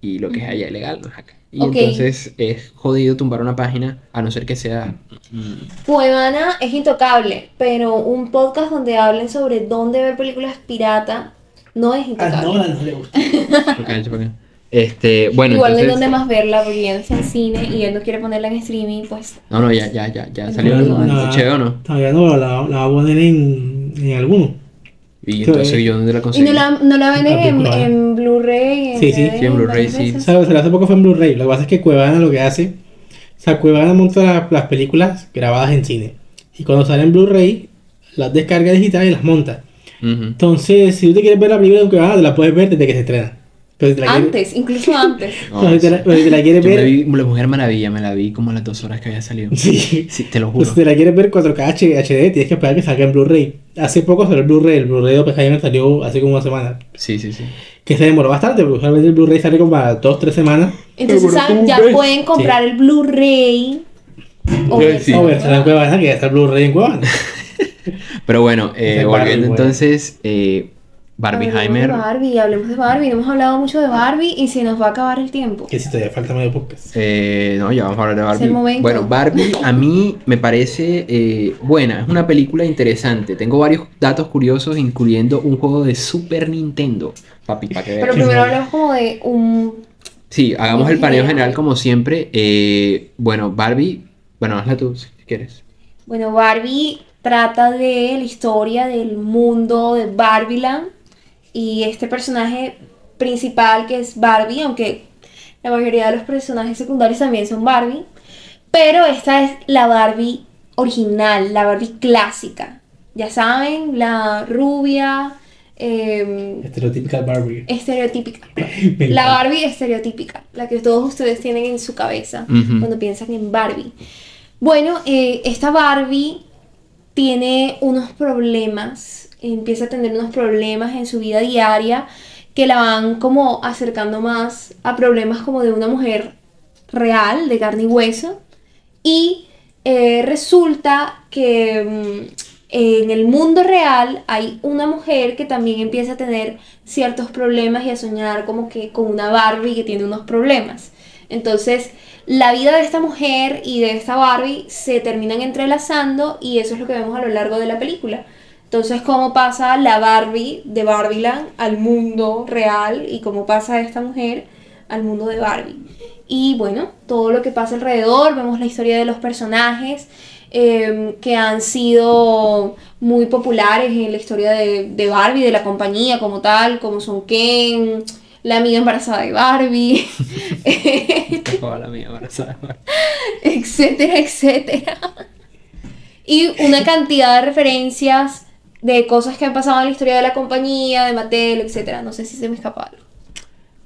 Y lo que es allá ilegal no es acá. Y entonces es jodido tumbar una página a no ser que sea. mm, Cuevana es intocable, pero un podcast donde hablen sobre dónde ver películas pirata no es A intocable. Nolan no le gusta. Este, bueno, Igual no hay entonces. dónde más verla porque ya no está en cine y él no quiere ponerla en streaming, pues No, no, ya, ya, ya, ya salió no, en no. Todavía no, la, la va a poner en, en alguno. Y entonces yo dónde la Y conseguí. no la, no la venden en, en Blu-ray. en Sí, sí, DVD, sí, en Blu-ray, sí. veces. ¿Sabes? Hace poco fue en Blu-ray. Lo que pasa es que Cuevana lo que hace. O sea, Cuevana monta la- las películas grabadas en cine. Y cuando salen en Blu-ray, las descarga digital y las monta. Entonces, si tú te quieres ver la película en Cuevana, te la puedes ver desde que se estrena. La Antes, incluso antes. No, No, si te la, sí. pero si te la quieres me ver. vi La Mujer Maravilla, me la vi como a las dos horas que había salido. Sí. Sí, te lo Pues juro. si te la quieres ver 4K H- HD, tienes que esperar que salga en Blu-ray. Hace poco salió el Blu-ray. El Blu-ray de Oppenheimer salió hace como una semana. Sí, sí, sí. Que se demoró bastante, porque usualmente el Blu-ray sale como a 2-3 semanas. Entonces, ya pueden comprar el Blu-ray. O Sí. verse O en Cuevana, que ya está el Blu-ray en Cuevana. Pero bueno, eh, volviendo entonces, eh, Hablemos de Barbieheimer. Barbie, hablemos de Barbie. No hemos hablado mucho de Barbie y se nos va a acabar el tiempo. Que si todavía falta medio podcast. eh, no, ya vamos a hablar de Es Barbie. el momento. Bueno, Barbie a mí me parece eh, buena, es una película interesante. Tengo varios datos curiosos, incluyendo un juego de Super Nintendo. Papi, para que veas. Pero primero hablamos como de un. Sí, hagamos el paneo general como siempre. Eh, bueno, Barbie, bueno, hazla tú si quieres. Bueno, Barbie trata de la historia del mundo de Barbieland y este personaje principal que es Barbie, aunque la mayoría de los personajes secundarios también son Barbie, pero esta es la Barbie original, la Barbie clásica. Ya saben, la rubia, eh, Estereotípica Barbie. estereotípica. La. Barbie estereotípica, la que todos ustedes tienen en su cabeza cuando piensan en Barbie. Bueno, eh, esta Barbie tiene unos problemas, empieza a tener unos problemas en su vida diaria que la van como acercando más a problemas como de una mujer real, de carne y hueso. Y eh, resulta que mm, en el mundo real hay una mujer que también empieza a tener ciertos problemas y a soñar como que con una Barbie que tiene unos problemas. Entonces, la vida de esta mujer y de esta Barbie se terminan entrelazando y eso es lo que vemos a lo largo de la película. Entonces, cómo pasa la Barbie de Barbieland al mundo real y cómo pasa esta mujer al mundo de Barbie. Y bueno, todo lo que pasa alrededor, vemos la historia de los personajes eh, que han sido muy populares en la historia de, de Barbie, de la compañía como tal, como son Ken, la amiga embarazada de Barbie, Toda la mía embarazada. etcétera, etcétera. Y una cantidad de referencias de cosas que han pasado en la historia de la compañía, de Mattel, etcétera. No sé si se me escapa algo.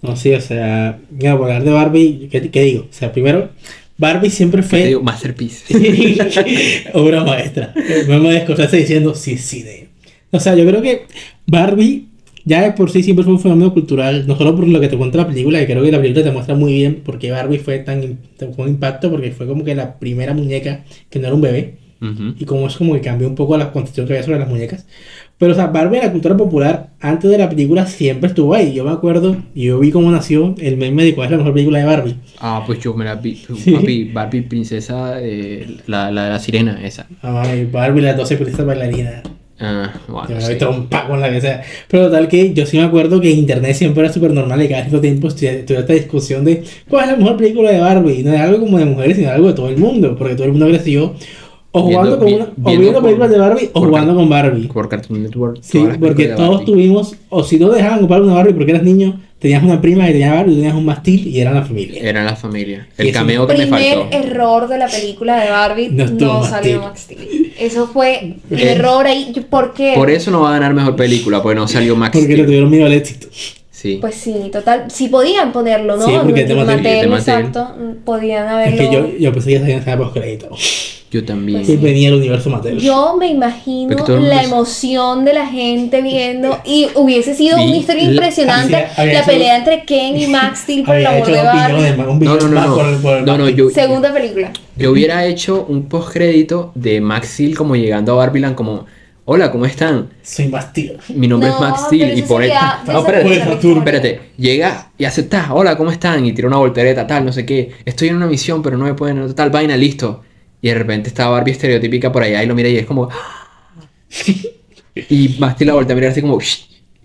No, sí, o sea, mira, por hablar de Barbie, ¿qué, qué digo? O sea, primero, Barbie siempre Te fue digo, Masterpiece. obra maestra. Me voy a descostarse diciendo sí, sí, de. O sea, yo creo que Barbie ya de por sí siempre fue un fenómeno cultural, no solo por lo que te cuenta la película, que creo que la película te muestra muy bien porque Barbie fue tan fue un impacto porque fue como que la primera muñeca que no era un bebé Ujú. y como es como que cambió un poco la concepción que había sobre las muñecas. Pero, o sea, Barbie en la cultura popular, antes de la película, siempre estuvo ahí. Yo me acuerdo, yo vi cómo nació el meme de cuál es la mejor película de Barbie. Ah, pues yo me la vi. Sí. Papi, Barbie princesa, eh, la, la de la sirena, esa. Ay, Barbie, las 12 princesas bailarinas. Ah, Yo bueno, me sí. trompa con la que sea. Pero total que yo sí me acuerdo que internet siempre era súper normal y cada cierto tiempo tuve esta discusión de cuál es la mejor película de Barbie. No era algo como de mujeres, sino algo de todo el mundo. Porque todo el mundo creció o Viendo- jugando con vi- una, o viendo películas de Barbie o jugando con Barbie. Por Cartoon Network. Sí, porque todos tuvimos, o si no dejaban comprar una Barbie porque eras niño, tenías una prima que tenía Barbie, tenías un mastil y eran la familia. Eran la familia. El cameo que me Primer faltó. error de la película de Barbie, No no, salió. Max Steel. Eso fue un Eh, error ahí. ¿Por qué? Por eso no va a ganar mejor película, porque no salió Max Porque le tuvieron miedo al éxito. Sí. Pues sí, total. Sí podían ponerlo, ¿no? Sí, porque es Mattel. Es de Mattel. exacto. Podían Es haberlo. que yo, yo pensé que salían escena post crédito. Yo también. Pues Y venía el universo Mattel. Yo me imagino la emoción de la gente viendo y hubiese sido una historia la- impresionante había- había la hecho- pelea entre Ken y Max Steel por el Había amor hecho de un No, no, no, no. por el, por el No, no, Mattel. yo, Segunda película. yo hubiera hecho un postcrédito de Max Steel como llegando a Barbieland como, hola, ¿cómo están? Soy más tío. Mi nombre No, es Max Steel y por él. No, espérate, la llega y acepta, hola, ¿cómo están? Y tira una voltereta, tal, no sé qué. Estoy en una misión, pero no me pueden, tal vaina, listo. Y de repente está Barbie estereotípica por allá y lo mira y es como. y Max Steel la voltea a mirar así como.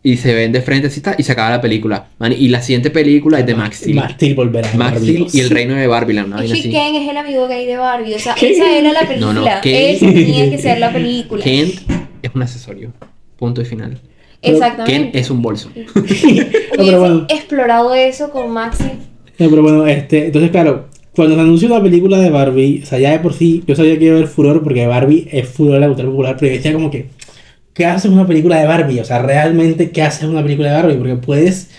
Y se ven de frente así está, y se acaba la película. man, y la siguiente película es de Max Steel. Max Steel volverá. Max Steel y el reino de Barbieland, ¿no? Es Vaina que así. Ken es el amigo gay de Barbie. O sea, ¿Qué? esa era la película. No, no, Ken- Esa tenía que ser la película. Kent es un accesorio. Punto y final. Exactamente. Ken es un bolso. No, pero bueno. Explorado eso con Maxi. No, pero bueno, este, entonces claro, cuando se anunció la película de Barbie, o sea, ya de por sí, yo sabía que iba a haber furor porque Barbie es furor de la cultura popular, pero yo decía como que, ¿qué haces una película de Barbie? O sea, realmente, ¿qué haces una película de Barbie? Porque puedes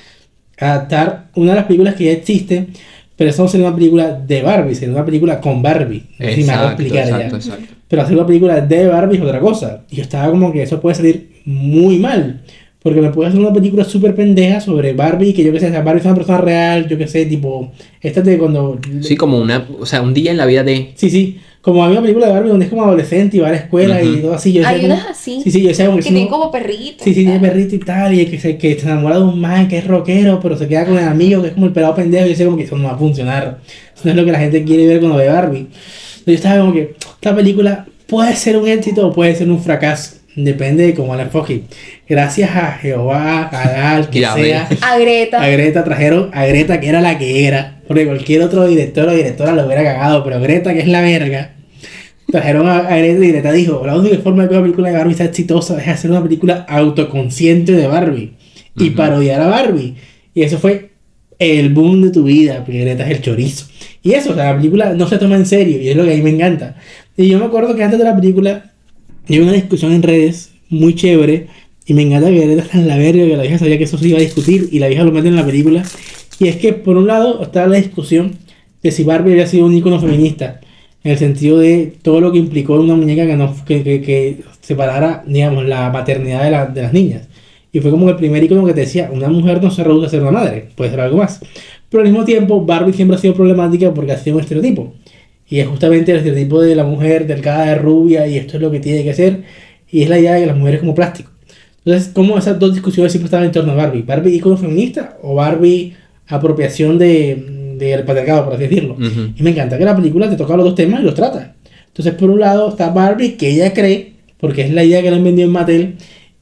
adaptar una de las películas que ya existe, pero eso no sería una película de Barbie, sería una película con Barbie. No sé si me hago Exacto, explicar ya. exacto, exacto. Pero hacer una película de Barbie es otra cosa. Y yo estaba como que eso puede salir muy mal. Porque me puede hacer una película súper pendeja sobre Barbie, que yo que sé, o sea, Barbie es una persona real, yo que sé, tipo, esta de cuando... Sí, como una. O sea, un día en la vida de. Sí, sí, como había una película de Barbie donde es como adolescente y va a la escuela y todo así. Yo decía Hay unas así. Sí, sí, yo decía como que, no- como perritos. Sí, sí, tiene perrito y tal, y que se, que se enamora de un man que es rockero, pero se queda con el amigo que es como el pelado pendejo, y yo decía como que eso no va a funcionar. Eso no es lo que la gente quiere ver cuando ve Barbie. Entonces yo estaba como que, esta película puede ser un éxito o puede ser un fracaso. Depende de cómo la enfoque. Gracias a Jehová, a Gal, que Ya sea, A Greta. a Greta trajeron a Greta que era la que era. Porque cualquier otro director o directora lo hubiera cagado, pero Greta que es la verga. Trajeron a, a Greta y Greta dijo, la única forma de que una película de Barbie sea exitosa es hacer una película autoconsciente de Barbie. Y parodiar a Barbie. Y eso fue el boom de tu vida, porque Greta es el chorizo. Y eso, o sea, la película no se toma en serio, y es lo que a mí me encanta. Y yo me acuerdo que antes de la película, y una discusión en redes muy chévere. Y me encanta que está en la verga, que la vieja sabía que eso se iba a discutir. Y la vieja lo mete en la película. Y es que, por un lado, está la discusión de si Barbie había sido un ícono feminista. En el sentido de todo lo que implicó una muñeca que, no, que, que, que separara, digamos, la maternidad de, la- de las niñas. Y fue como el primer ícono que te decía: una mujer no se reduce a ser una madre, puede ser algo más. Pero al mismo tiempo, Barbie siempre ha sido problemática porque ha sido un estereotipo. Y es justamente el estereotipo de la mujer delgada, rubia, y esto es lo que tiene que ser. Y es la idea de que las mujeres como plástico. Entonces, ¿cómo esas dos discusiones siempre estaban en torno a Barbie? ¿Barbie ícono feminista o Barbie apropiación de, del patriarcado, por así decirlo? Ujú. Y me encanta que la película te toca los dos temas y los trata. Entonces, por un lado está Barbie, que ella cree, porque es la idea que le han vendido en Mattel,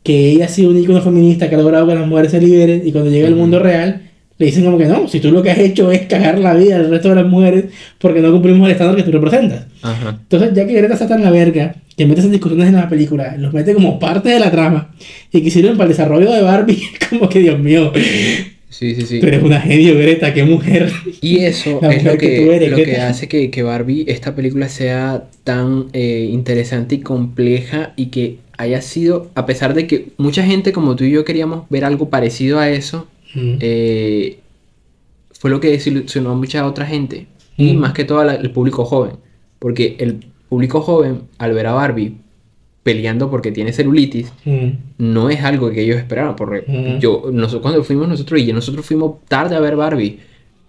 que ella ha sido un ícono feminista que ha logrado que las mujeres se liberen y cuando llega al mundo real le dicen como que no, si tú lo que has hecho es cagar la vida del resto de las mujeres porque no cumplimos el estándar que tú representas. Ajá. Entonces, ya que Greta está tan la verga, que mete esas discusiones en la película, los mete como parte de la trama y que sirven para el desarrollo de Barbie, como que Dios mío, Sí, sí, sí. tú eres una genio, Greta, qué mujer. Y eso es lo que que, tú eres, lo ¿qué que hace que, que Barbie, esta película, sea tan eh, interesante y compleja y que haya sido, a pesar de que mucha gente como tú y yo queríamos ver algo parecido a eso, Mm. eh, fue lo que desilusionó a mucha otra gente. Y Mm. más que todo al- el público joven. Porque el público joven, al ver a Barbie peleando porque tiene celulitis, Mm. no es algo que ellos esperaban. Porque yo, nosotros, cuando fuimos nosotros y nosotros fuimos tarde a ver Barbie,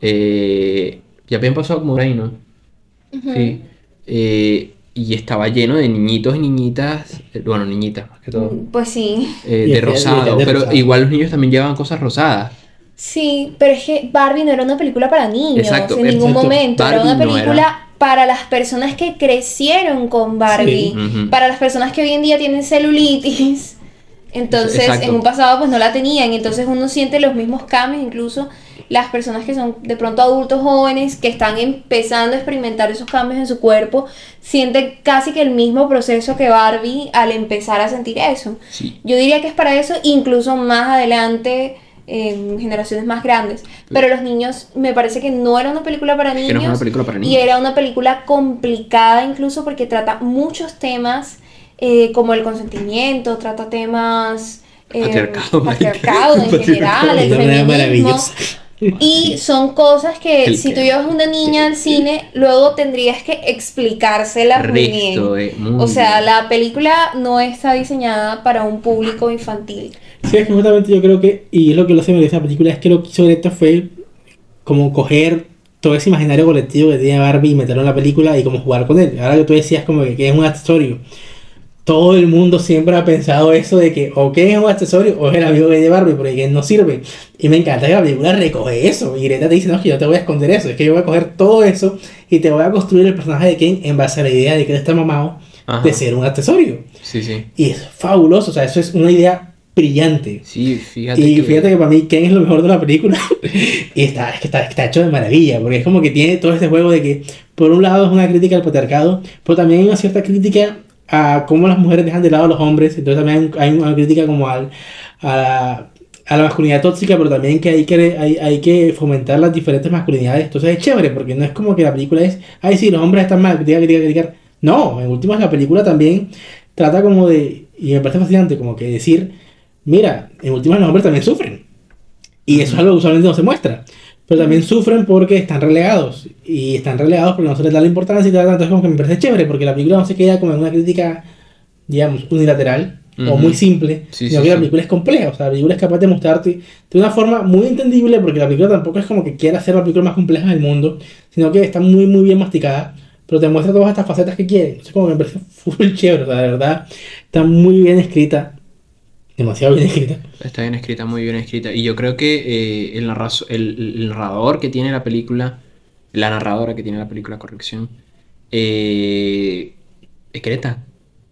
eh, ya habían pasado como un año, ¿no? Ujú. Sí. Eh, y estaba lleno de niñitos y niñitas, eh, bueno, niñitas más que todo, Pues sí. eh, de es que- rosado. de Pero rosado. igual los niños también llevaban cosas rosadas. Sí, pero es que Barbie no era una película para niños Exacto, en ningún exacto. momento. era una no película era. para las personas que crecieron con Barbie. Sí. Para las personas que hoy en día tienen celulitis. Entonces, Exacto. en un pasado pues no la tenían. Entonces uno siente los mismos cambios, incluso las personas que son de pronto adultos jóvenes que están empezando a experimentar esos cambios en su cuerpo, sienten casi que el mismo proceso que Barbie al empezar a sentir eso. Sí. Yo diría que es para eso, incluso más adelante, en generaciones más grandes. Pero los niños, me parece que no era una película para que niños. no es una película para Y niños. era una película complicada incluso porque trata muchos temas eh, como el consentimiento, trata temas... eh, Patriarcado, patriarcado en general, el De una manera feminismo. Y son cosas que El si que- tú llevas una niña al cine, luego tendrías que explicárselas muy bien. Eh, muy O sea, bien. la película no está diseñada para un público infantil. Sí, es que justamente yo creo que, y lo que lo hace merecer la película, es que lo que hizo Greta fue como coger todo ese imaginario colectivo que tenía Barbie y meterlo en la película y como jugar con él. Ahora que tú decías como que, que es un accesorio. Todo el mundo siempre ha pensado eso de que o que es un accesorio o es el amigo de Barbie, porque que no sirve. Y me encanta que la película recoge eso. Y Greta te dice, no, es que yo te voy a esconder eso, es que yo voy a coger todo eso y te voy a construir el personaje de Ken en base a la idea de que él está mamado Ajá. de ser un accesorio. Sí, sí. Y es fabuloso, o sea, eso es una idea brillante. Sí, fíjate Y que... fíjate que para mí Ken es lo mejor de la película. y está, es que está, está hecho de maravilla, porque es como que tiene todo este juego de que, por un lado, es una crítica al patriarcado, pero también hay una cierta crítica a cómo las mujeres dejan de lado a los hombres. Entonces también hay, hay una crítica como al, a, la, a la masculinidad tóxica, pero también que hay que, hay, hay que fomentar las diferentes masculinidades. Entonces es chévere, porque no es como que la película es, ay, sí, los hombres están mal, criticar, criticar, criticar. No, en últimas la película también trata como de, y me parece fascinante, como que decir, mira, en últimas los hombres también sufren. Y eso es algo que usualmente no se muestra. Pero también sufren porque están relegados. Y están relegados porque no se les da la importancia y tal. Entonces como que me parece chévere porque la película no se queda como en una crítica, digamos, unilateral o Ujú. muy simple. Sí, sino sí, que la sí. película es compleja. O sea, la película es capaz de mostrarte de una forma muy entendible porque la película tampoco es como que quiera hacer la película más compleja del mundo. Sino que está muy, muy bien masticada. Pero te muestra todas estas facetas que quiere. Entonces como que me parece full chévere. O sea, de verdad, está muy bien escrita. Demasiado bien escrita. Está bien escrita, muy bien escrita. Y yo creo que eh, el, el, el narrador que tiene la película, la narradora que tiene la película, corrección, eh, es Greta.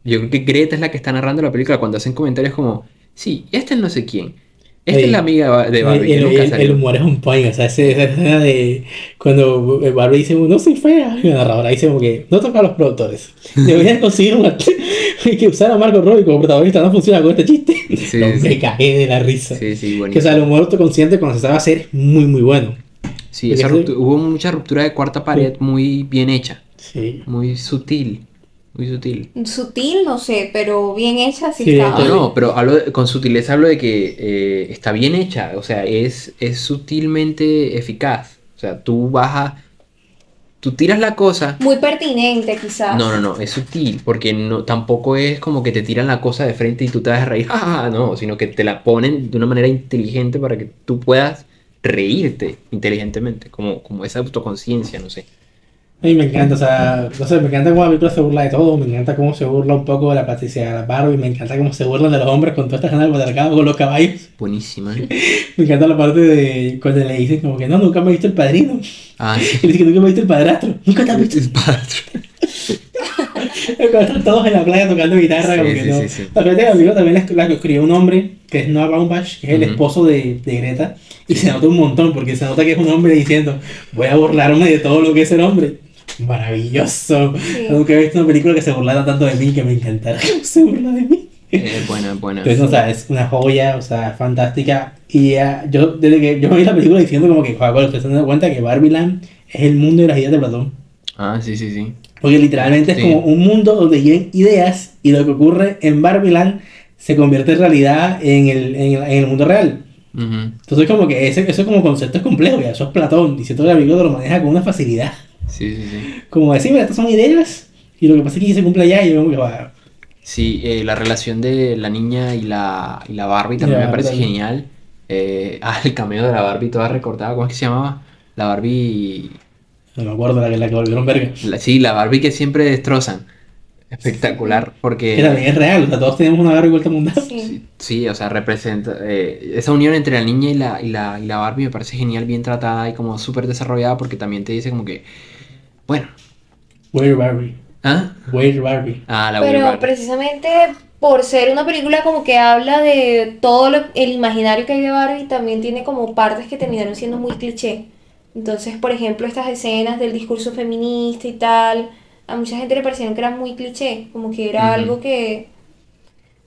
Yo creo que Greta es la que está narrando la película cuando hacen comentarios como, sí, esta es no sé quién. Esta es la amiga de Barbie, que el, nunca el- el salió". humor es un point, o sea, esa escena de cuando Barbie dice, no soy fea, y la narradora dice como que, no toca a los productores, deberían conseguir un act- hay que usar a Margot Robbie como protagonista, no funciona con este chiste. Sí, No, sí. Me cagué de la risa. Sí, sí, Que o sea, el humor autoconsciente cuando se sabe hacer es muy, muy bueno. Sí, esa hubo mucha ruptura de cuarta pared muy bien hecha, Sí. muy sutil, muy sutil. Sutil, no sé, pero bien hecha sí, Sí, estaba. No, pero hablo de- con sutileza hablo de que eh, está bien hecha, o sea, es, es sutilmente eficaz. O sea, tú vas a... Tú tiras la cosa... Muy pertinente quizás. No, no, no, es sutil, porque no, tampoco es como que te tiran la cosa de frente y tú te vas a reír, ah, no, sino que te la ponen de una manera inteligente para que tú puedas reírte inteligentemente, como, como esa autoconciencia, no sé. A mí me encanta, o sea, no sé, me encanta cómo la película se burla de todo, me encanta cómo se burla un poco de la plasticidad de la Barbie, me encanta cómo se burlan de los hombres con toda esta del patriarcado con los caballos. Buenísima. ¿eh? Me encanta la parte de cuando le dicen como que no, nunca me he visto el padrino. Ah, Y dice que nunca me he visto el padrastro. Nunca te has visto. sí. Es Cuando están todos en la playa tocando guitarra, Sí, como sí, que no. sí. La película amigo también la, la que escribió un hombre, que es Noah Baumbach, que es el esposo de, de Greta, y se nota un montón, porque se nota que es un hombre diciendo, voy a burlarme de todo lo que es el hombre. Maravilloso. Sí. Nunca he visto una película que se burlara tanto de mí que me encantara. se burla de mí. Es buena, es buena. Entonces, o sea, es una joya, o sea, fantástica. Y ah, yo, desde que yo me vi la película diciendo como que, joder, estoy dando cuenta que Barbieland es el mundo de las ideas de Platón. Ah, sí, sí, sí. Porque literalmente Sí. es como un mundo donde viven ideas y lo que ocurre en Barbieland se convierte en realidad en el, en el, en el mundo real. Ujú. Entonces como que ese, eso como concepto es complejo, ya, eso es Platón, y siento que la película lo maneja con una facilidad. Sí, sí, sí. Como decir, mira, estas son ideas, y lo que pasa es que se cumple allá, y yo como que va, Sí, eh, la relación de la niña y la, y la Barbie también me parece también. genial. Eh, ah, el cameo de la Barbie toda recortada, ¿cómo es que se llamaba? La Barbie... no me acuerdo la que, la que volvieron verga. la- sí, la Barbie que siempre destrozan. Espectacular, porque... Que también es real, o sea, todos tenemos una Barbie vuelta mundial. Sí. Sí, sí, o sea, representa eh, esa unión entre la niña y la, y la, y la Barbie me parece genial, bien tratada y como súper desarrollada porque también te dice como que, bueno, Where Barbie, ¿ah? Where Barbie. Ah, la Pero Barbie. precisamente por ser una película como que habla de todo lo- el imaginario que hay de Barbie, también tiene como partes que terminaron siendo muy cliché. Entonces, por ejemplo, estas escenas del discurso feminista y tal, a mucha gente le parecieron que eran muy cliché, como que era algo que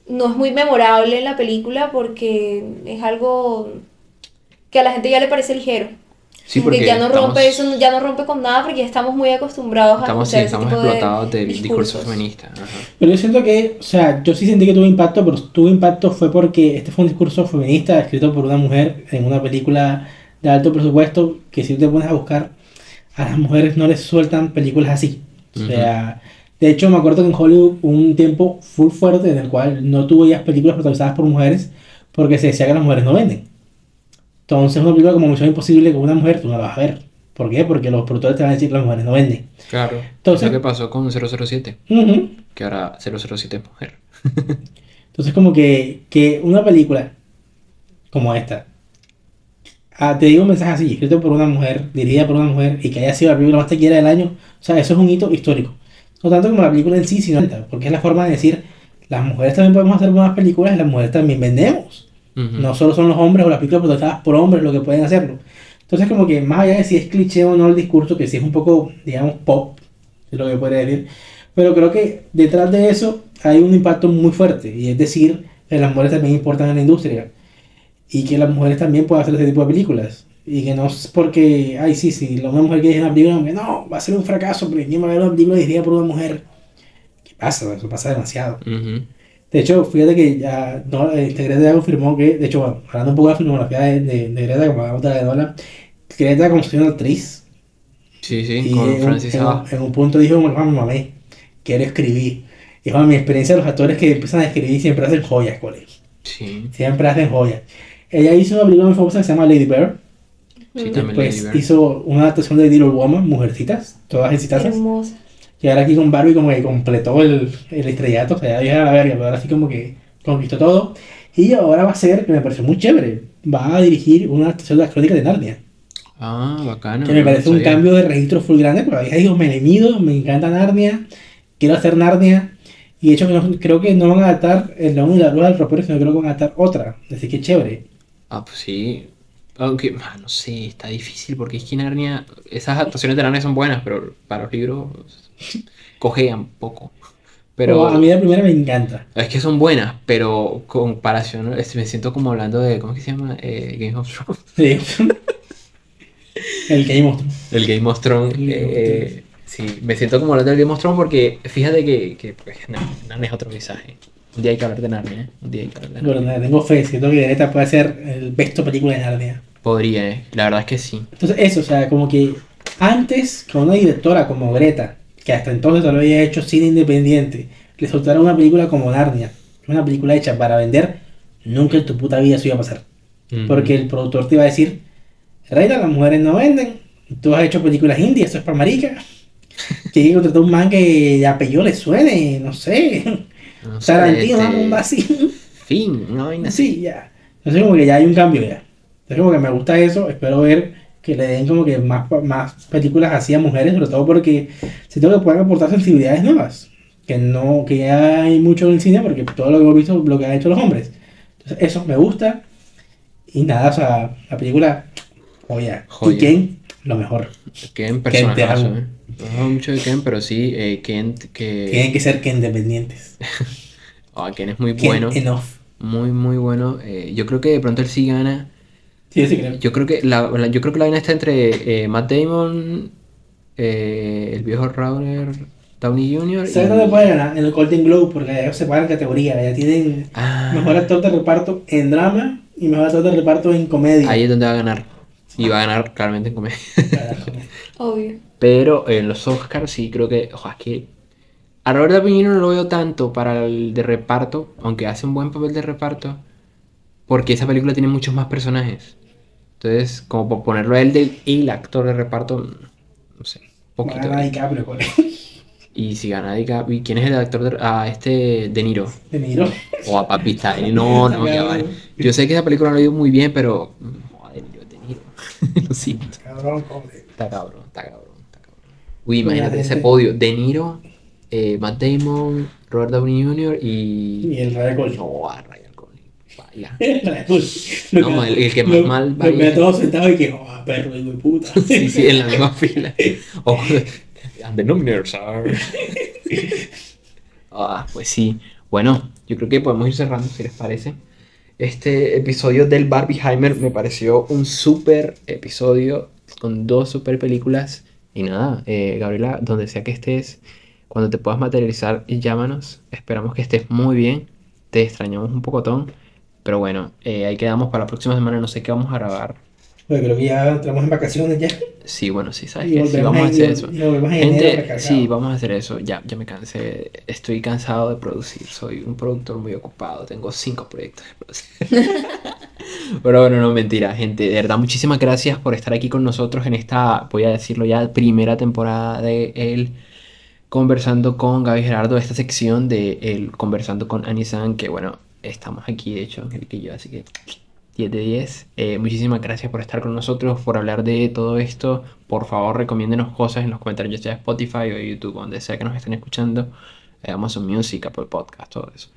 no es muy memorable en la película porque es algo que a la gente ya le parece ligero. Sí, porque ya no rompe estamos- eso, ya no rompe con nada porque ya estamos muy acostumbrados a Estamos, sí, escuchar ese estamos tipo de explotados del discurso discursos. feminista. ajá. Pero yo siento que, o sea, yo sí sentí que tuvo impacto, pero tuvo impacto fue porque este fue un discurso feminista escrito por una mujer en una película de alto presupuesto que si te pones a buscar, a las mujeres no les sueltan películas así. O sea, de hecho me acuerdo que en Hollywood hubo un tiempo full fuerte en el cual no tuvo ya películas protagonizadas por mujeres porque se decía que las mujeres no venden. Entonces una película como Misión Imposible con una mujer tú no la vas a ver. ¿Por qué? Porque los productores te van a decir que las mujeres no venden. Claro. Entonces- que pasó con 007, Ujú. que ahora 007 es mujer. Entonces como que, que una película como esta, ah, te digo un mensaje así, escrito por una mujer, dirigida por una mujer, y que haya sido la película más taquillera del año, o sea, eso es un hito histórico. No tanto como la película en sí, sino porque es la forma de decir, las mujeres también podemos hacer buenas películas y las mujeres también vendemos. No solo son los hombres o las películas protagonizadas por hombres los que pueden hacerlo. Entonces como que más allá de si es cliché o no el discurso, que sí es un poco, digamos, pop, es lo que podría decir, pero creo que detrás de eso hay un impacto muy fuerte, y es decir, que las mujeres también importan en la industria, y que las mujeres también pueden hacer ese tipo de películas, y que no es porque, ay, sí, sí, una mujer que dirige una película, no, va a ser un fracaso, porque ¿quién va a ver una película dirigida por una mujer? ¿Qué pasa? Eso pasa demasiado. Ujú. De hecho, fíjate que ya no, este, Greta ya confirmó que, de hecho, bueno, hablando un poco de la filmografía de, de, de Greta, como hablamos de la de Nolan, Greta como si una actriz. Sí, sí, y con en, Francis en- un punto dijo, bueno, me mamé, quiero escribir. Y bueno, mi experiencia de los actores que empiezan a escribir siempre hacen joyas, colegio. Sí, Siempre hacen joyas. Ella hizo una película muy famosa que se llama Lady Bird. sí, Lady Después hizo una adaptación de Little Woman, Mujercitas, todas exitosas. Hermosa. Y ahora aquí con Barbie como que completó el, el estrellato, o sea, ya era la verga, pero ahora sí como que conquistó todo. Y ahora va a ser, que me pareció muy chévere, va a dirigir una adaptación de las crónicas de Narnia. Ah, bacano. Que me parece un cambio de registro full grande, pero ahí digo, me le mido, me encanta Narnia, quiero hacer Narnia. Y de hecho que no- creo que no van a adaptar El León y la Bruja del Ropero, sino creo que van a adaptar otra. Así que chévere. Ah, pues sí. Aunque, no sé, está difícil porque es que Narnia, esas adaptaciones de Narnia son buenas, pero para los libros cojean poco. Pero a mí la primera me encanta. es que son buenas, pero comparación, me siento como hablando de, ¿cómo es que se llama? Eh, Game of Thrones. Sí. El Game of Thrones. El Game of Thrones. Game of eh, sí, me siento como hablando del Game of Thrones porque fíjate que, que pues, Narnia, es otro mensaje. Un día hay que hablar de Narnia, ¿eh? Un día hay que hablar de Bueno, Narnia. nada, tengo fe, siento que Greta puede ser el besto película de Narnia. Podría, ¿eh? La verdad es que sí. Entonces, eso, o sea, como que antes que una directora como Greta, que hasta entonces solo había hecho cine independiente, le soltara una película como Narnia, una película hecha para vender, nunca en tu puta vida eso iba a pasar. Ujú. Porque el productor te iba a decir, Reina, las mujeres no venden, tú has hecho películas indias, eso es para marica. Que hay que contratar un man que de apellido le suene, no sé. No Tarantino, este, bomba así. Fin, una vaina así. Sí, ya. Entonces como que ya hay un cambio ya. Entonces como que me gusta eso, espero ver que le den como que más, más películas así a mujeres, sobre todo porque siento que pueden aportar sensibilidades nuevas. que no, que ya hay mucho en el cine porque todo lo que hemos visto lo que han hecho los hombres. Entonces, eso me gusta. Y nada, o sea, la película, joya. Joya. Y Ken, lo mejor. Ken personajazo, amo. ¿eh? No mucho de Ken, pero sí, eh, Ken, que... Tienen que ser Ken independientes. Ah, Ken es muy Ken bueno. enough. Muy, muy bueno. Eh, yo creo que de pronto él sí gana. Sí, yo sí creo. Yo creo que la, la- yo creo que la vaina está entre eh, Matt Damon, eh, el viejo Rauner, Downey Jr. ¿Sabes dónde puede ganar? En el Golden Globe, porque allá se pagan categoría. Ya tienen Ah, mejor actor de reparto en drama y mejor actor de reparto en comedia. ahí es donde va a ganar. Y va a ganar claramente en comedia. Obvio. Pero en los Oscars sí creo que. Ojo, es que. A Robert Downey Jr. no lo veo tanto para el de reparto, aunque hace un buen papel de reparto, porque esa película tiene muchos más personajes. Entonces, como por ponerlo a él del el actor de reparto, no sé, poquito. Gana DiCaprio, con Y si gana DiCaprio, ¿y quién es el actor de a este De Niro? De Niro. O a Papita. No, no, ya va. Yo sé que esa película no he ido muy bien, pero. Joder, De Niro, De Niro. Lo siento. Cabrón, pobre. Está cabrón, está cabrón, está cabrón. Uy, imagínate ese podio. De Niro, eh, Matt Damon, Robert Downey Jr. y... Y el Ryan Gosling. No, a Ryan Gosling. Vaya. Ryan Gosling. No, el- el que más lo- mal baila. ve todo sentado y que, oh, perro, hijo de puta. Sí, sí, en la misma fila. O, and the nominators are... Ah, pues sí. Bueno, yo creo que podemos ir cerrando, si les parece. Este episodio del Barbieheimer me pareció un súper episodio con dos super películas. Y nada, eh, Gabriela, donde sea que estés, cuando te puedas materializar, llámanos. Esperamos que estés muy bien. Te extrañamos un pocotón. Pero bueno, eh, ahí quedamos para la próxima semana. No sé qué vamos a grabar. Bueno, creo que ya entramos en vacaciones ya. Sí, bueno, sí, sabes que sí, vamos a hacer eso. Gente, sí, vamos a hacer eso. Ya, ya me cansé. Estoy cansado de producir. Soy un productor muy ocupado. Tengo cinco proyectos de producir. Pero bueno, no, mentira, gente. De verdad, muchísimas gracias por estar aquí con nosotros en esta, voy a decirlo ya, primera temporada de el Conversando con Gaby Gerardo, esta sección de el Conversando con Anisan, que bueno, estamos aquí, de hecho, Angélica y yo, así que 10 de 10. Eh, muchísimas gracias por estar con nosotros, por hablar de todo esto. Por favor, recomiéndenos cosas en los comentarios, ya sea Spotify o YouTube, donde sea que nos estén escuchando, eh, Amazon Music, Apple Podcast, todo eso.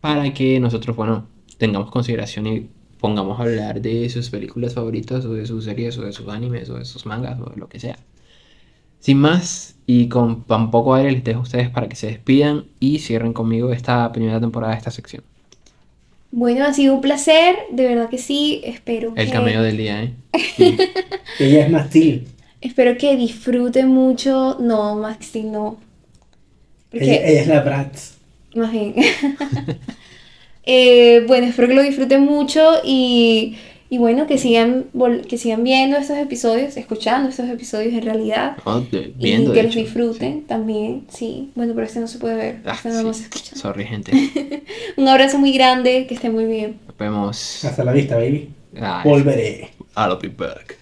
Para que nosotros, bueno, tengamos consideración y pongamos a hablar de sus películas favoritas, o de sus series, o de sus animes, o de sus mangas, o de lo que sea. Sin más, y con tan poco aire, les dejo a ustedes para que se despidan y cierren conmigo esta primera temporada de esta sección. Bueno, ha sido un placer, de verdad que sí. Espero El que, cameo del día, ¿eh? Sí. Ella es más Steel. espero que disfruten mucho. No, Max Steel no. Porque, Ella, ella es la Bratz. más bien. Eh, bueno, espero que lo disfruten mucho y, y bueno, que sigan, vol- que sigan viendo estos episodios, escuchando estos episodios en realidad. No, de- Y viendo, que los hecho, disfruten también, sí. Bueno, pero este no se puede ver, Ah, este sí. escucha. Sorry, gente. Un abrazo muy grande, que estén muy bien. Nos vemos. Hasta la vista, baby. Ay, Volveré. I'll be back.